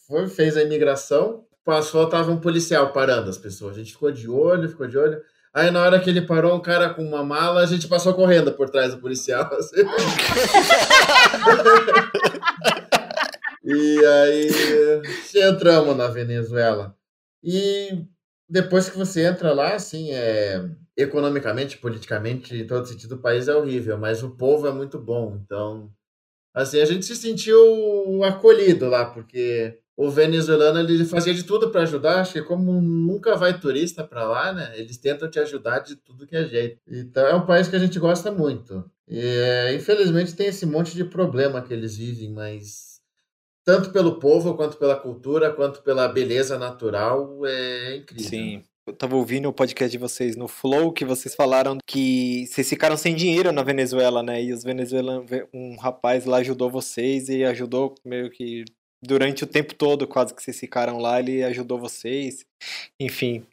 foi, fez a imigração, passou, tava um policial parando as pessoas. A gente ficou de olho, ficou de olho. Aí na hora que ele parou, um cara com uma mala, a gente passou correndo por trás do policial. assim. e aí entramos na Venezuela. E depois que você entra lá, assim, é, economicamente, politicamente, em todo sentido, o país é horrível, mas o povo é muito bom. Então, assim, a gente se sentiu acolhido lá, porque o venezuelano ele fazia de tudo para ajudar. Acho que como nunca vai turista para lá, né? Eles tentam te ajudar de tudo que é jeito. Então é um país que a gente gosta muito. E, é, infelizmente tem esse monte de problema que eles vivem, mas tanto pelo povo quanto pela cultura, quanto pela beleza natural, é incrível. Sim. Eu tava ouvindo o podcast de vocês no Flow, que vocês falaram que vocês ficaram sem dinheiro na Venezuela, né? E os venezuelanos, um rapaz lá ajudou vocês e ajudou meio que durante o tempo todo, quase que vocês ficaram lá, ele ajudou vocês. Enfim.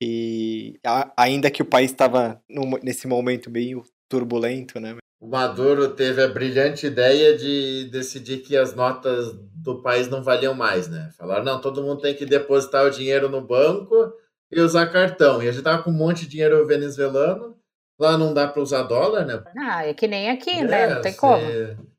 E a- ainda que o país estava nesse momento meio turbulento, né? O Maduro teve a brilhante ideia de decidir que as notas do país não valiam mais, né? Falaram, não, todo mundo tem que depositar o dinheiro no banco e usar cartão. E a gente tava com um monte de dinheiro venezuelano. Lá não dá para usar dólar, né? Ah, é que nem aqui, né? Não tem como.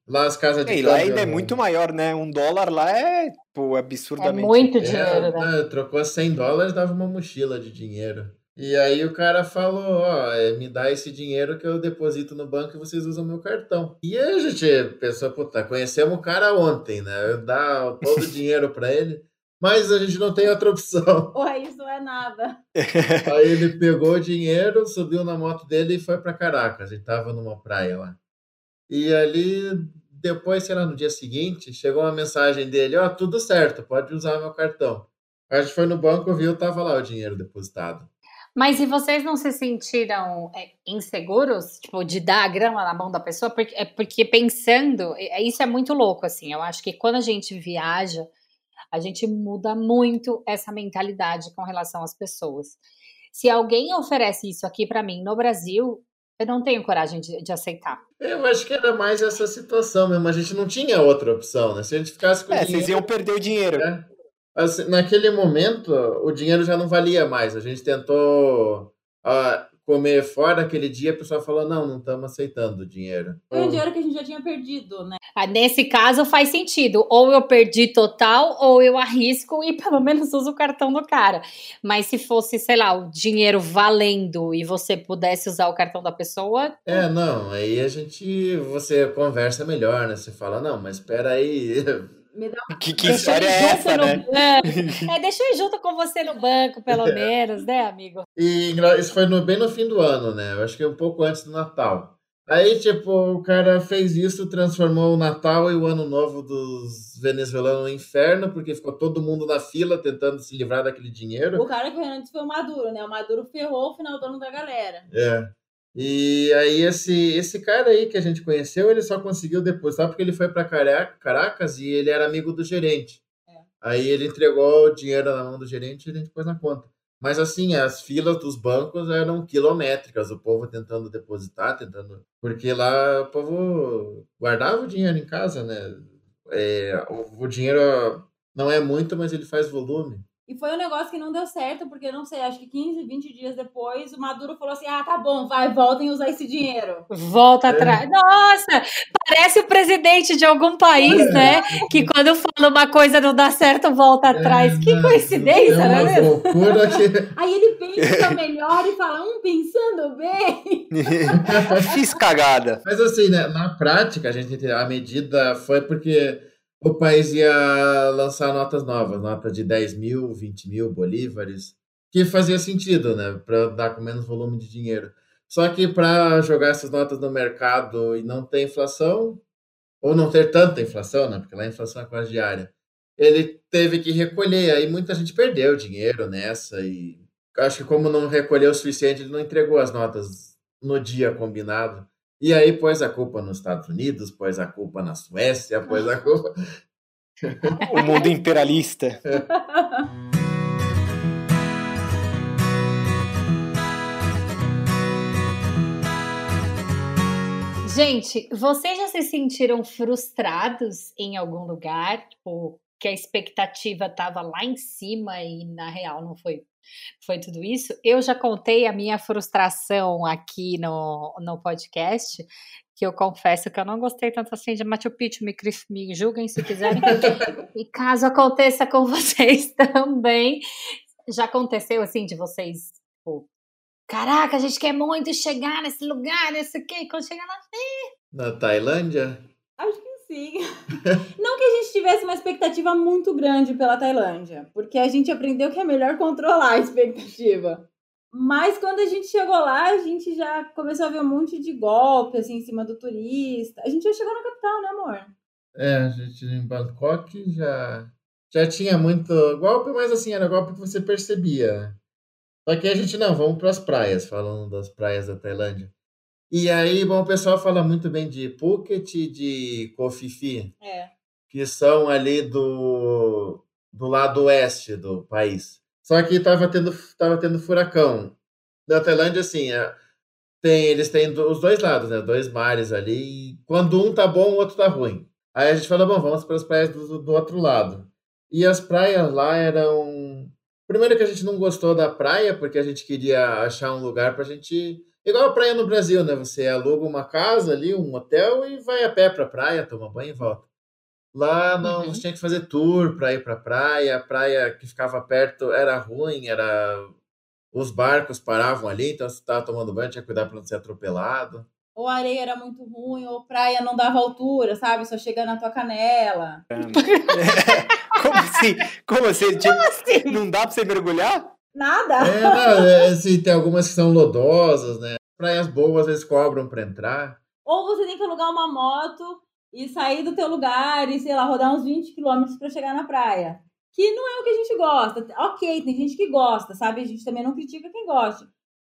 Lá as casas de E lá ainda é muito maior, né? Um dólar lá é pô, absurdamente. É muito dinheiro, é, né? Trocou 100 dólares, dava uma mochila de dinheiro. E aí o cara falou, ó, é, me dá esse dinheiro que eu deposito no banco e vocês usam meu cartão. E aí a gente pensou, puta, conhecemos o cara ontem, né? Dá todo o dinheiro para ele, mas a gente não tem outra opção. Ué, isso não é nada. Aí ele pegou o dinheiro, subiu na moto dele e foi para Caracas. Ele tava numa praia lá. E ali, depois, sei lá, no dia seguinte, chegou uma mensagem dele, ó, tudo certo, pode usar meu cartão. A gente foi no banco, viu, tava lá o dinheiro depositado. Mas e vocês não se sentiram é, inseguros, tipo, de dar a grama na mão da pessoa? Porque, é porque pensando, é, isso é muito louco, assim. Eu acho que quando a gente viaja, a gente muda muito essa mentalidade com relação às pessoas. Se alguém oferece isso aqui para mim no Brasil, eu não tenho coragem de, de, aceitar. Eu acho que era mais essa situação mesmo. A gente não tinha outra opção, né? Se a gente ficasse com é, dinheiro, vocês iam perder o dinheiro. Né? Assim, naquele momento, o dinheiro já não valia mais. A gente tentou uh, comer fora aquele dia, a pessoa falou: não, não estamos aceitando o dinheiro. Foi o dinheiro que a gente já tinha perdido, né? Ah, nesse caso faz sentido. Ou eu perdi total, ou eu arrisco e pelo menos uso o cartão do cara. Mas se fosse, sei lá, o dinheiro valendo e você pudesse usar o cartão da pessoa. É, não, aí a gente. Você conversa melhor, né? Você fala, não, mas espera aí. Me dá uma... Que, que história é essa, né? É, deixa eu ir junto com você no banco, pelo é. menos, né, amigo? E isso foi no, bem no fim do ano, né? Eu acho que um pouco antes do Natal. Aí, tipo, o cara fez isso, transformou o Natal e o Ano Novo dos venezuelanos no inferno, porque ficou todo mundo na fila tentando se livrar daquele dinheiro. O cara que antes foi o Maduro, né? O Maduro ferrou o final do ano da galera. É. E aí esse, esse cara aí que a gente conheceu, ele só conseguiu depositar porque ele foi para Caracas e ele era amigo do gerente. É. Aí ele entregou o dinheiro na mão do gerente e a gente pôs na conta. Mas assim, as filas dos bancos eram quilométricas, o povo tentando depositar, tentando. Porque lá o povo guardava o dinheiro em casa, né? É, o, o dinheiro não é muito, mas ele faz volume. E foi um negócio que não deu certo, porque não sei, acho que 15, 20 dias depois, o Maduro falou assim: ah, tá bom, vai, voltem a usar esse dinheiro. Volta é. atrás. Nossa, parece o presidente de algum país, é. né? Que quando fala uma coisa não dá certo, volta é, atrás. É, que coincidência, é né? Que... Aí ele pensa melhor e fala: hum, pensando bem. Fiz cagada. Mas assim, né, na prática, a gente a medida foi porque o país ia lançar notas novas, nota de 10 mil, 20 mil bolívares, que fazia sentido, né, para dar com menos volume de dinheiro. Só que para jogar essas notas no mercado e não ter inflação, ou não ter tanta inflação, né, porque lá a inflação é quase diária, ele teve que recolher, aí muita gente perdeu dinheiro nessa e acho que como não recolheu o suficiente, ele não entregou as notas no dia combinado. E aí pôs a culpa nos Estados Unidos, pôs a culpa na Suécia, pôs a culpa. o mundo imperialista. Gente, vocês já se sentiram frustrados em algum lugar? Tipo, que a expectativa estava lá em cima e na real não foi foi tudo isso. Eu já contei a minha frustração aqui no, no podcast, que eu confesso que eu não gostei tanto assim de Machu Picchu, me, me julguem se quiserem. e caso aconteça com vocês também, já aconteceu assim de vocês, tipo, caraca, a gente quer muito chegar nesse lugar, nesse quê, quando chegar lá, Na Tailândia? Acho que Sim. Não que a gente tivesse uma expectativa muito grande pela Tailândia, porque a gente aprendeu que é melhor controlar a expectativa. Mas quando a gente chegou lá, a gente já começou a ver um monte de golpe assim em cima do turista. A gente já chegou na capital, né, amor? É, a gente em Bangkok já já tinha muito golpe, mas assim, era golpe que você percebia. Só que a gente não, vamos para as praias, falando das praias da Tailândia. E aí, bom, o pessoal fala muito bem de Phuket e de Koh Phi Phi, é. que são ali do, do lado oeste do país. Só que estava tendo, tava tendo furacão. Na Tailândia, assim, é, tem, eles têm os dois lados, né? Dois mares ali. E quando um tá bom, o outro tá ruim. Aí a gente fala, bom, vamos para as praias do, do outro lado. E as praias lá eram. Primeiro que a gente não gostou da praia, porque a gente queria achar um lugar para a gente igual a praia no Brasil, né? Você aluga uma casa ali, um hotel e vai a pé pra praia, toma banho e volta. Lá não, Uhum. você tinha que fazer tour pra ir pra praia, a praia que ficava perto era ruim, era os barcos paravam ali, então você tava tomando banho, tinha que cuidar pra não ser atropelado. Ou a areia era muito ruim, ou praia não dava altura, sabe? Só chega na tua canela. Como assim? Como assim? Tipo, Assim, não dá pra você mergulhar? Nada. É, não, é, assim, tem algumas que são lodosas, né? Praias boas vezes cobram pra entrar. Ou você tem que alugar uma moto e sair do teu lugar e, sei lá, rodar uns 20 quilômetros pra chegar na praia. Que não é o que a gente gosta. Ok, tem gente que gosta, sabe? A gente também não critica quem gosta.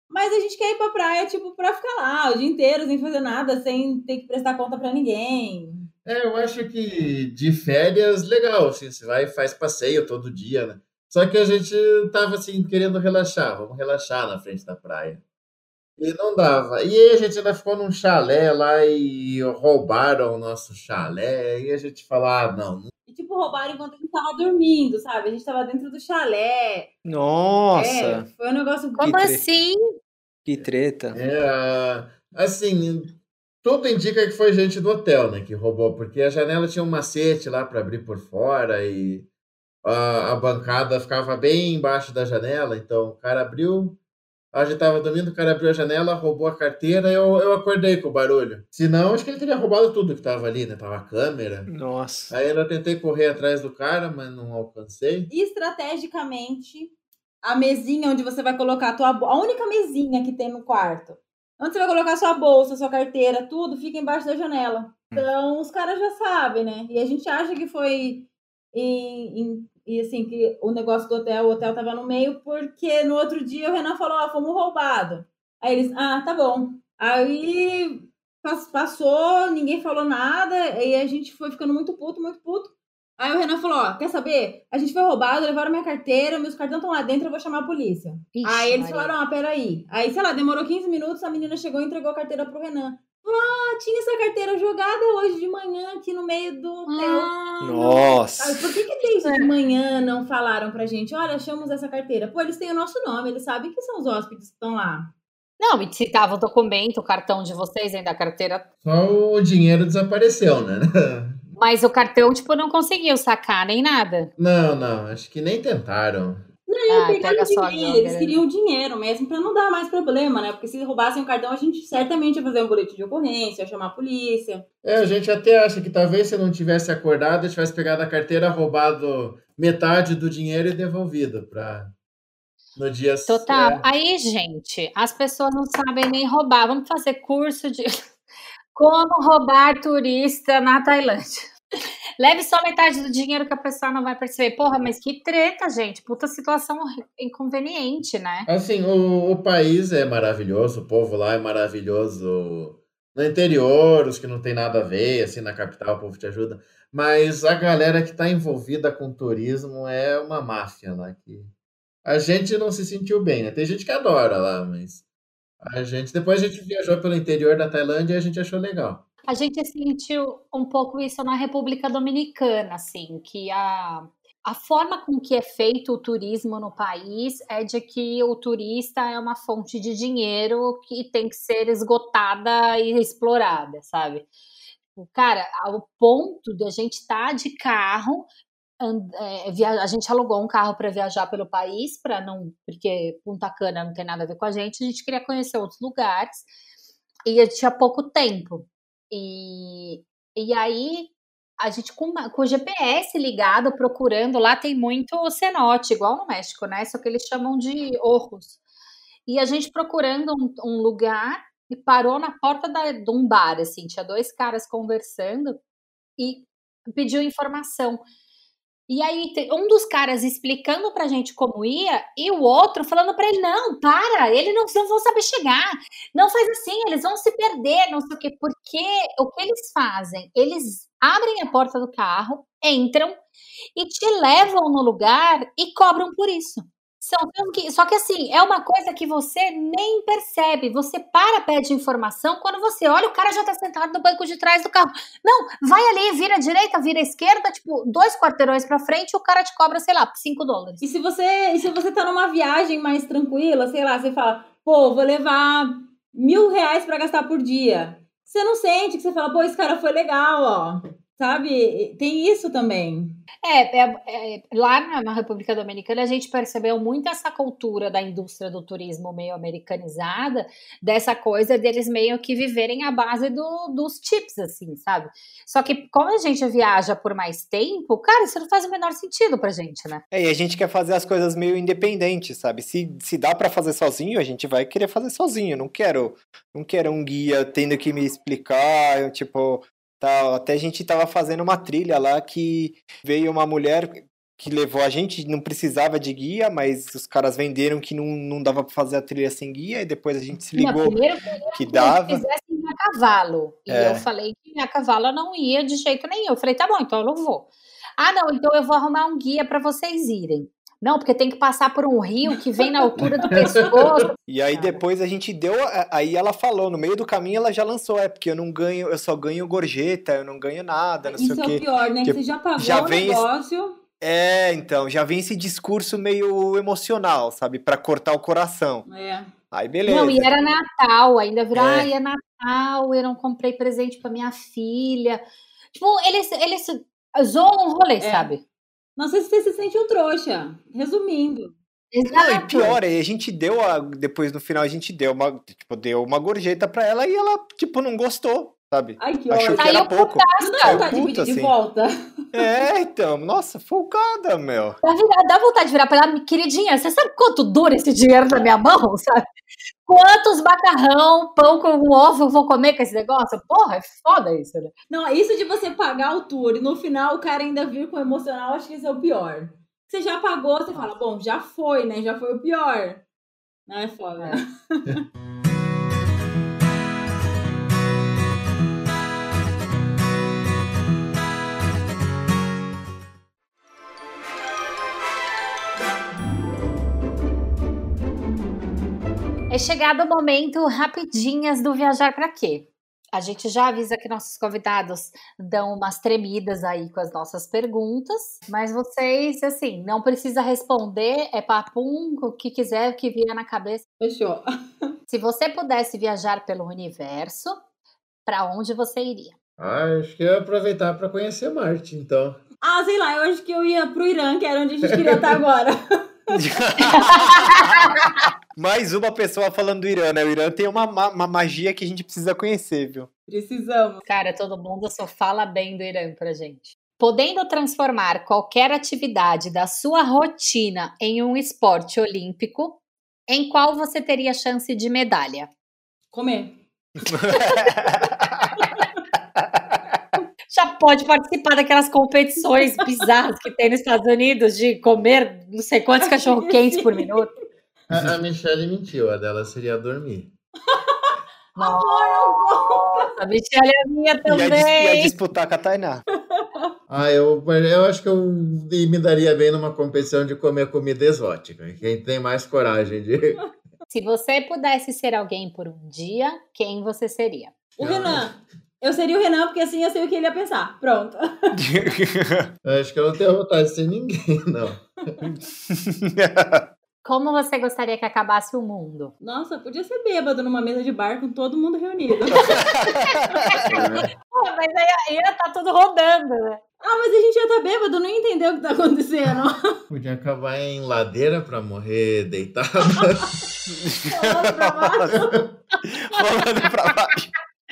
Mas a gente quer ir pra praia, tipo, pra ficar lá o dia inteiro, sem fazer nada, sem ter que prestar conta pra ninguém. É, eu acho que de férias, legal, assim, você vai e faz passeio todo dia, né? Só que a gente tava, assim, querendo relaxar, vamos relaxar na frente da praia. E não dava. E aí a gente ainda ficou num chalé lá e roubaram o nosso chalé. E a gente falou, ah, não. E, tipo, roubaram enquanto a gente tava dormindo, sabe? A gente tava dentro do chalé. É, Nossa, foi um negócio como tre- assim? que treta. É, assim, tudo indica que foi gente do hotel, né, que roubou, porque a janela tinha um macete lá para abrir por fora e a, a bancada ficava bem embaixo da janela, então o cara abriu, a gente tava dormindo, o cara abriu a janela, roubou a carteira e eu, eu acordei com o barulho. Senão, acho que ele teria roubado tudo que tava ali, né, tava a câmera. Nossa. Aí eu tentei correr atrás do cara, mas não alcancei. estrategicamente a mesinha onde você vai colocar a tua a única mesinha que tem no quarto. Onde você vai colocar sua bolsa, sua carteira, tudo fica embaixo da janela. Então os caras já sabem, né? E a gente acha que foi em, em- e assim que o negócio do hotel, o hotel tava no meio porque no outro dia o Renan falou, ó, fomos roubados. Aí eles, ah, tá bom. Aí pas- passou, ninguém falou nada, e a gente foi ficando muito puto, muito puto. Aí o Renan falou: Ó, quer saber? A gente foi roubado, levaram minha carteira, meus cartões estão lá dentro, eu vou chamar a polícia. Ixi, aí eles Maria. falaram: Ah, peraí. Aí, sei lá, demorou 15 minutos, a menina chegou e entregou a carteira pro Renan. Ah, tinha essa carteira jogada hoje de manhã aqui no meio do hotel. Ah, Nossa. por que, que desde de manhã não falaram pra gente? Olha, achamos essa carteira. Pô, eles têm o nosso nome, eles sabem que são os hóspedes que estão lá. Não, e se tava o documento, o cartão de vocês ainda, a carteira. Só o dinheiro desapareceu, né? Mas o cartão, tipo, não conseguiu sacar nem nada. Não, não, acho que nem tentaram. Ah, pegaram pega o só a dinheiro, eles queriam o dinheiro mesmo pra não dar mais problema, né? Porque se roubassem o cartão, a gente certamente ia fazer um boletim de ocorrência, ia chamar a polícia. É, a gente até acha que talvez se não tivesse acordado, tivesse pegado a carteira, roubado metade do dinheiro e devolvido para no dia Total. é, Aí, gente, as pessoas não sabem nem roubar. Vamos fazer curso de como roubar turista na Tailândia. Leve só metade do dinheiro que a pessoa não vai perceber. Porra, mas que treta, gente. Puta situação inconveniente, né? Assim, o, o país é maravilhoso, o povo lá é maravilhoso. No interior, os que não tem nada a ver, assim, na capital o povo te ajuda. Mas a galera que está envolvida com turismo é uma máfia lá que a gente não se sentiu bem, né? Tem gente que adora lá, mas a gente depois a gente viajou pelo interior da Tailândia e a gente achou legal. A gente sentiu um pouco isso na República Dominicana, assim, que a, a forma com que é feito o turismo no país é de que o turista é uma fonte de dinheiro que tem que ser esgotada e explorada, sabe? Cara, ao ponto de a gente estar de carro, é, a gente alugou um carro para viajar pelo país, para não, porque Punta Cana não tem nada a ver com a gente, a gente queria conhecer outros lugares e tinha pouco tempo. E, e aí, a gente com, com o GPS ligado, procurando, lá tem muito cenote, igual no México, né? Só que eles chamam de orros. E a gente procurando um, um lugar e parou na porta da, de um bar, assim, tinha dois caras conversando e pediu informação. E aí, um dos caras explicando pra gente como ia, e o outro falando pra ele: não, para, eles não, não vão saber chegar, não faz assim, eles vão se perder, não sei o quê. Porque o que eles fazem? Eles abrem a porta do carro, entram e te levam no lugar e cobram por isso. São, são que- só que assim, é uma coisa que você nem percebe. Você para, pede informação, quando você olha, o cara já tá sentado no banco de trás do carro. Não, vai ali, vira à direita, vira à esquerda, tipo, dois quarteirões pra frente, o cara te cobra, sei lá, 5 dólares. E se você, e se você tá numa viagem mais tranquila, sei lá, você fala, pô, vou levar mil reais para gastar por dia. Você não sente que você fala, pô, esse cara foi legal, ó. Sabe? Tem isso também. É, é, é, lá na, República Dominicana a gente percebeu muito essa cultura da indústria do turismo meio americanizada, dessa coisa deles meio que viverem à base do, dos chips, assim, sabe? Só que como a gente viaja por mais tempo, cara, isso não faz o menor sentido pra gente, né? É, e a gente quer fazer as coisas meio independentes, sabe? Se, se dá para fazer sozinho, a gente vai querer fazer sozinho. Não quero, não quero um guia tendo que me explicar, tipo, Tal. Até a gente tava fazendo uma trilha lá que veio uma mulher que levou a gente, não precisava de guia, mas os caras venderam que não, não dava para fazer a trilha sem guia, e depois a gente se ligou não, primeiro, que dava. Que fizessem a cavalo. E é. eu falei que a cavalo não ia de jeito nenhum. Eu falei, tá bom, então eu não vou. Ah, não, então eu vou arrumar um guia para vocês irem. Não, porque tem que passar por um rio que vem na altura do pescoço. E aí depois a gente deu, aí ela falou, no meio do caminho ela já lançou, é porque eu não ganho, eu só ganho gorjeta, eu não ganho nada, não Isso sei o quê. Isso é o pior, né? Você já pagou já o negócio... Esse... É, então, já vem esse discurso meio emocional, sabe? para cortar o coração. É. Aí beleza. Não, e era Natal, ainda virou, é. ai, é Natal, eu não comprei presente para minha filha. Tipo, eles, eles zoam um rolê, é. sabe? Não sei se você se sente um trouxa. Resumindo. Não, e pior, aí a gente deu a. Depois no final a gente deu uma. Tipo, deu uma gorjeta pra ela e ela, tipo, não gostou, sabe? Ai, que Achou que era pouco. Não dá vontade de pedir assim. de volta. É, então, nossa, folgada, meu. Dá, dá vontade de virar pra ela, queridinha, você sabe quanto dura esse dinheiro na minha mão, sabe? Quantos macarrão, pão com ovo eu vou comer com esse negócio? Porra, é foda isso, né? Não, isso de você pagar o tour e no final o cara ainda vir com emocional, acho que isso é o pior. Você já pagou, você fala, bom, já foi, né? Já foi o pior. Não é foda. É. É chegado o momento rapidinhas do viajar para quê? A gente já avisa que nossos convidados dão umas tremidas aí com as nossas perguntas, mas vocês, assim, não precisa responder, é papum, o que quiser, o que vier na cabeça. Fechou. Se você pudesse viajar pelo universo, para onde você iria? Ah, acho que eu ia aproveitar para conhecer Marte, então. Ah, sei lá, eu acho que eu ia pro Irã, que era onde a gente queria estar agora. Mais uma pessoa falando do Irã, né? O Irã tem uma, uma magia que a gente precisa conhecer, viu? Precisamos. Cara, todo mundo só fala bem do Irã pra gente. Podendo transformar qualquer atividade da sua rotina em um esporte olímpico, em qual você teria chance de medalha? Comer. já pode participar daquelas competições bizarras que tem nos Estados Unidos de comer não sei quantos cachorro-quentes por minuto. A, a Michelle mentiu, a dela seria dormir. Amor, A Michelle é minha também. Ia, ia disputar com a Tainá. Ah, eu, eu acho que eu me daria bem numa competição de comer comida exótica. Quem tem mais coragem de. Se você pudesse ser alguém por um dia, quem você seria? O Renan. Eu seria o Renan, porque assim eu sei o que ele ia pensar. Pronto. eu acho que eu não tenho vontade de ser ninguém, não. Como você gostaria que acabasse o mundo? Nossa, podia ser bêbado numa mesa de bar com todo mundo reunido. Pô, mas aí ia tá tudo rodando, né? Ah, mas a gente ia estar tá bêbado, não ia entender o que tá acontecendo. Podia acabar em ladeira pra morrer deitado. Rolando pra baixo. Rolando pra baixo.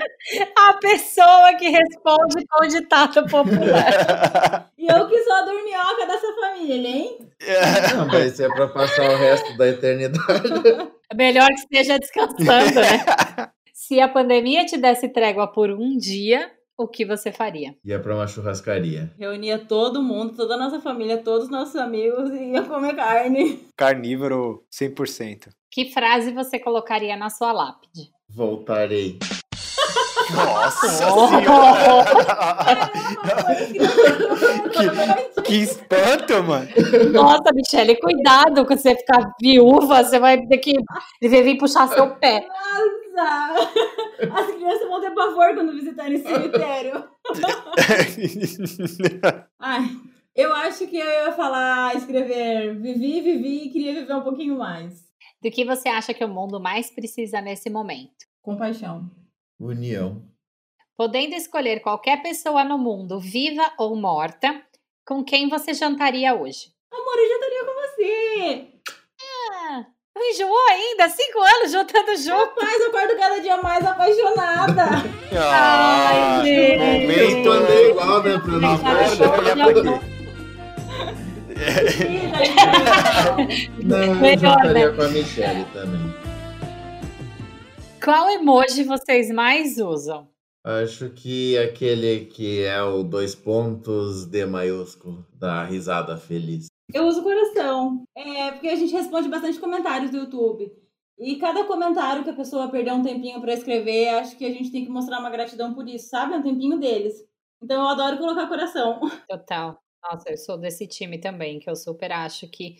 A pessoa que responde com o ditado popular. e eu que sou a dorminhoca dessa família, hein? Não, mas é pra passar o resto da eternidade. É melhor que esteja descansando, né? Se a pandemia te desse trégua por um dia, o que você faria? Ia pra uma churrascaria. Reunia todo mundo, toda a nossa família, todos os nossos amigos e ia comer carne. Carnívoro 100%. Que frase você colocaria na sua lápide? Voltarei. Nossa que, que espanto, mano! Nossa, Michele, cuidado quando você ficar viúva, você vai ter que vir puxar seu pé. Nossa! As crianças vão ter pavor quando visitarem esse cemitério. Ai, eu acho que eu ia falar, escrever vivi, vivi e queria viver um pouquinho mais. Do que você acha que o mundo mais precisa nesse momento? Compaixão. União. Podendo escolher qualquer pessoa no mundo, viva ou morta, com quem você jantaria hoje? Amor, eu jantaria com você! Ah, enjoou ainda? Cinco anos juntando junto? Rapaz, eu acordo cada dia mais apaixonada! Ah, gente. momento. Responder igual, né? Nosso Não, eu Melhor, jantaria com a Michelle também. Qual emoji vocês mais usam? Acho que aquele que é o dois pontos D maiúsculo, da risada feliz. Eu uso coração. É, porque a gente responde bastante comentários do YouTube. E cada comentário que a pessoa perdeu um tempinho pra escrever, acho que a gente tem que mostrar uma gratidão por isso, sabe? É um tempinho deles. Então eu adoro colocar coração. Total. Nossa, eu sou desse time também, que eu super acho que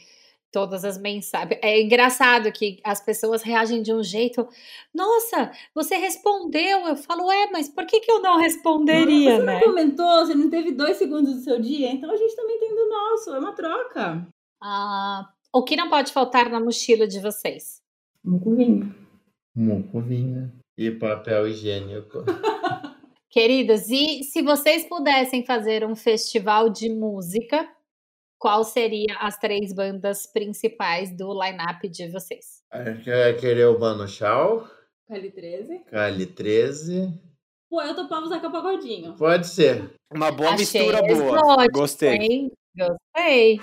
todas as mensagens. É engraçado que as pessoas reagem de um jeito. Nossa, você respondeu. Eu falo, é, mas por que, que eu não responderia, Você né? não comentou, você não teve dois segundos do seu dia, então a gente também tem do nosso, é uma troca. Ah, o que não pode faltar na mochila de vocês? Mucuvinho. Mucovinha. E papel higiênico. Queridos, e se vocês pudessem fazer um festival de música, qual seria as três bandas principais do line-up de vocês? Acho que querer o Mano Chau, Cali 13. Cali 13. Pô, eu topava usar com pagodinho. Pode ser. Uma boa Achei mistura boa. exótico, Gostei. hein? Gostei.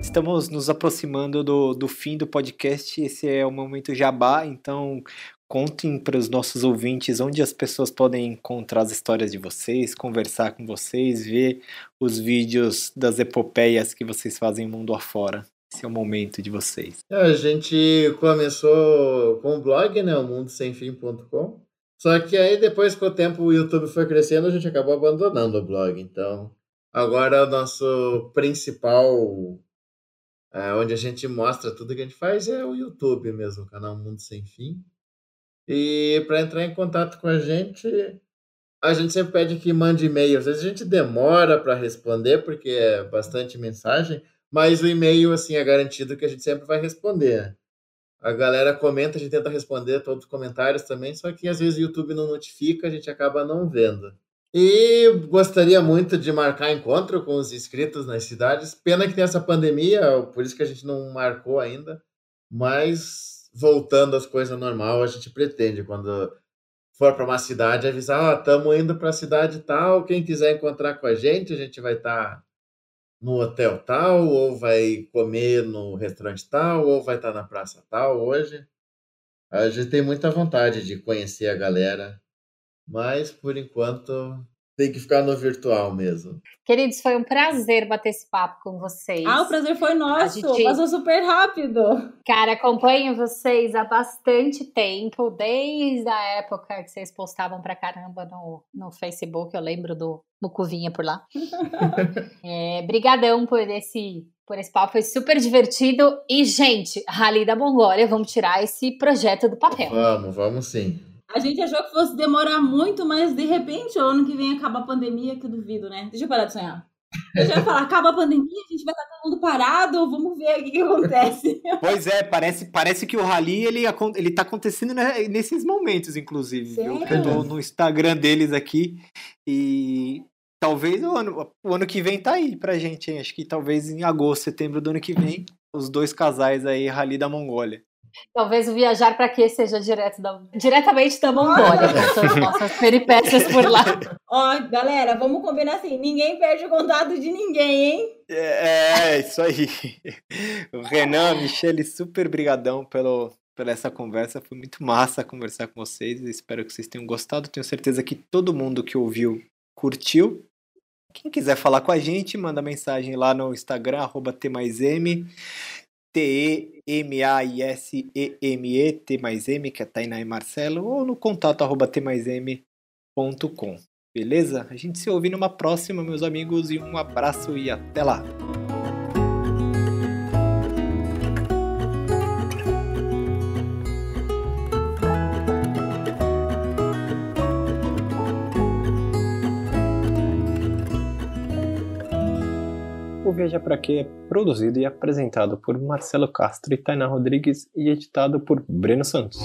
Estamos nos aproximando do, do fim do podcast. Esse é o momento jabá, então contem para os nossos ouvintes onde as pessoas podem encontrar as histórias de vocês, conversar com vocês, ver os vídeos das epopeias que vocês fazem mundo afora. Esse é o momento de vocês. A gente começou com o blog, né? O mundosemfim.com. Só que aí depois com o tempo o YouTube foi crescendo, a gente acabou abandonando o blog. Então, agora o nosso principal é, onde a gente mostra tudo que a gente faz é o YouTube mesmo, o canal Mundo Sem Fim. E para entrar em contato com a gente, a gente sempre pede que mande e-mail. Às vezes a gente demora para responder, porque é bastante mensagem, mas o e-mail assim é garantido que a gente sempre vai responder. A galera comenta, a gente tenta responder todos os comentários também, só que às vezes o YouTube não notifica, a gente acaba não vendo. E gostaria muito de marcar encontro com os inscritos nas cidades. Pena que tem essa pandemia, por isso que a gente não marcou ainda. Mas voltando às coisas normal, a gente pretende quando for para uma cidade avisar, ó, estamos indo para a cidade tal, quem quiser encontrar com a gente, a gente vai estar no hotel tal, ou vai comer no restaurante tal, ou vai estar na praça tal hoje. A gente tem muita vontade de conhecer a galera, mas por enquanto tem que ficar no virtual mesmo. Queridos, foi um prazer bater esse papo com vocês. Ah, o prazer foi nosso. gente- Passou super rápido. Cara, acompanho vocês há bastante tempo, desde a época que vocês postavam pra caramba no, no Facebook. Eu lembro do Mucuvinha por lá. é, brigadão por esse, por esse papo, foi super divertido. E, gente, Rally da Mongólia, vamos tirar esse projeto do papel. Vamos, vamos sim. A gente achou que fosse demorar muito, mas de repente, o ano que vem acaba a pandemia, que eu duvido, né? Deixa eu parar de sonhar. Eu já ia falar, acaba a pandemia, a gente vai estar todo mundo parado, vamos ver o que, que acontece. Pois é, parece, parece que o rally ele, ele tá acontecendo né, nesses momentos, inclusive. Sério? Eu tô no Instagram deles aqui e talvez o ano, o ano que vem tá aí pra gente, hein? Acho que talvez em agosto, setembro do ano que vem, os dois casais aí, Rally da Mongólia. Talvez o Viajar pra Quê seja direto da, diretamente da Mongólia, com as nossas peripécias por lá. Ó, galera, vamos combinar assim, ninguém perde o contato de ninguém, hein? É, isso aí. O Renan, Michele, super brigadão pelo, pela essa conversa. Foi muito massa conversar com vocês. Espero que vocês tenham gostado. Tenho certeza que todo mundo que ouviu curtiu. Quem quiser falar com a gente, manda mensagem lá no Instagram, arroba T mais M, T-E-M-A-I-S-E-M-E, T mais M, que é Tainá e Marcelo, ou no contato arroba T mais M.com. Beleza? A gente se ouve numa próxima, meus amigos, e um abraço e até lá! Viajar Pra Quê é produzido e apresentado por Marcelo Castro e Tainá Rodrigues e editado por Breno Santos.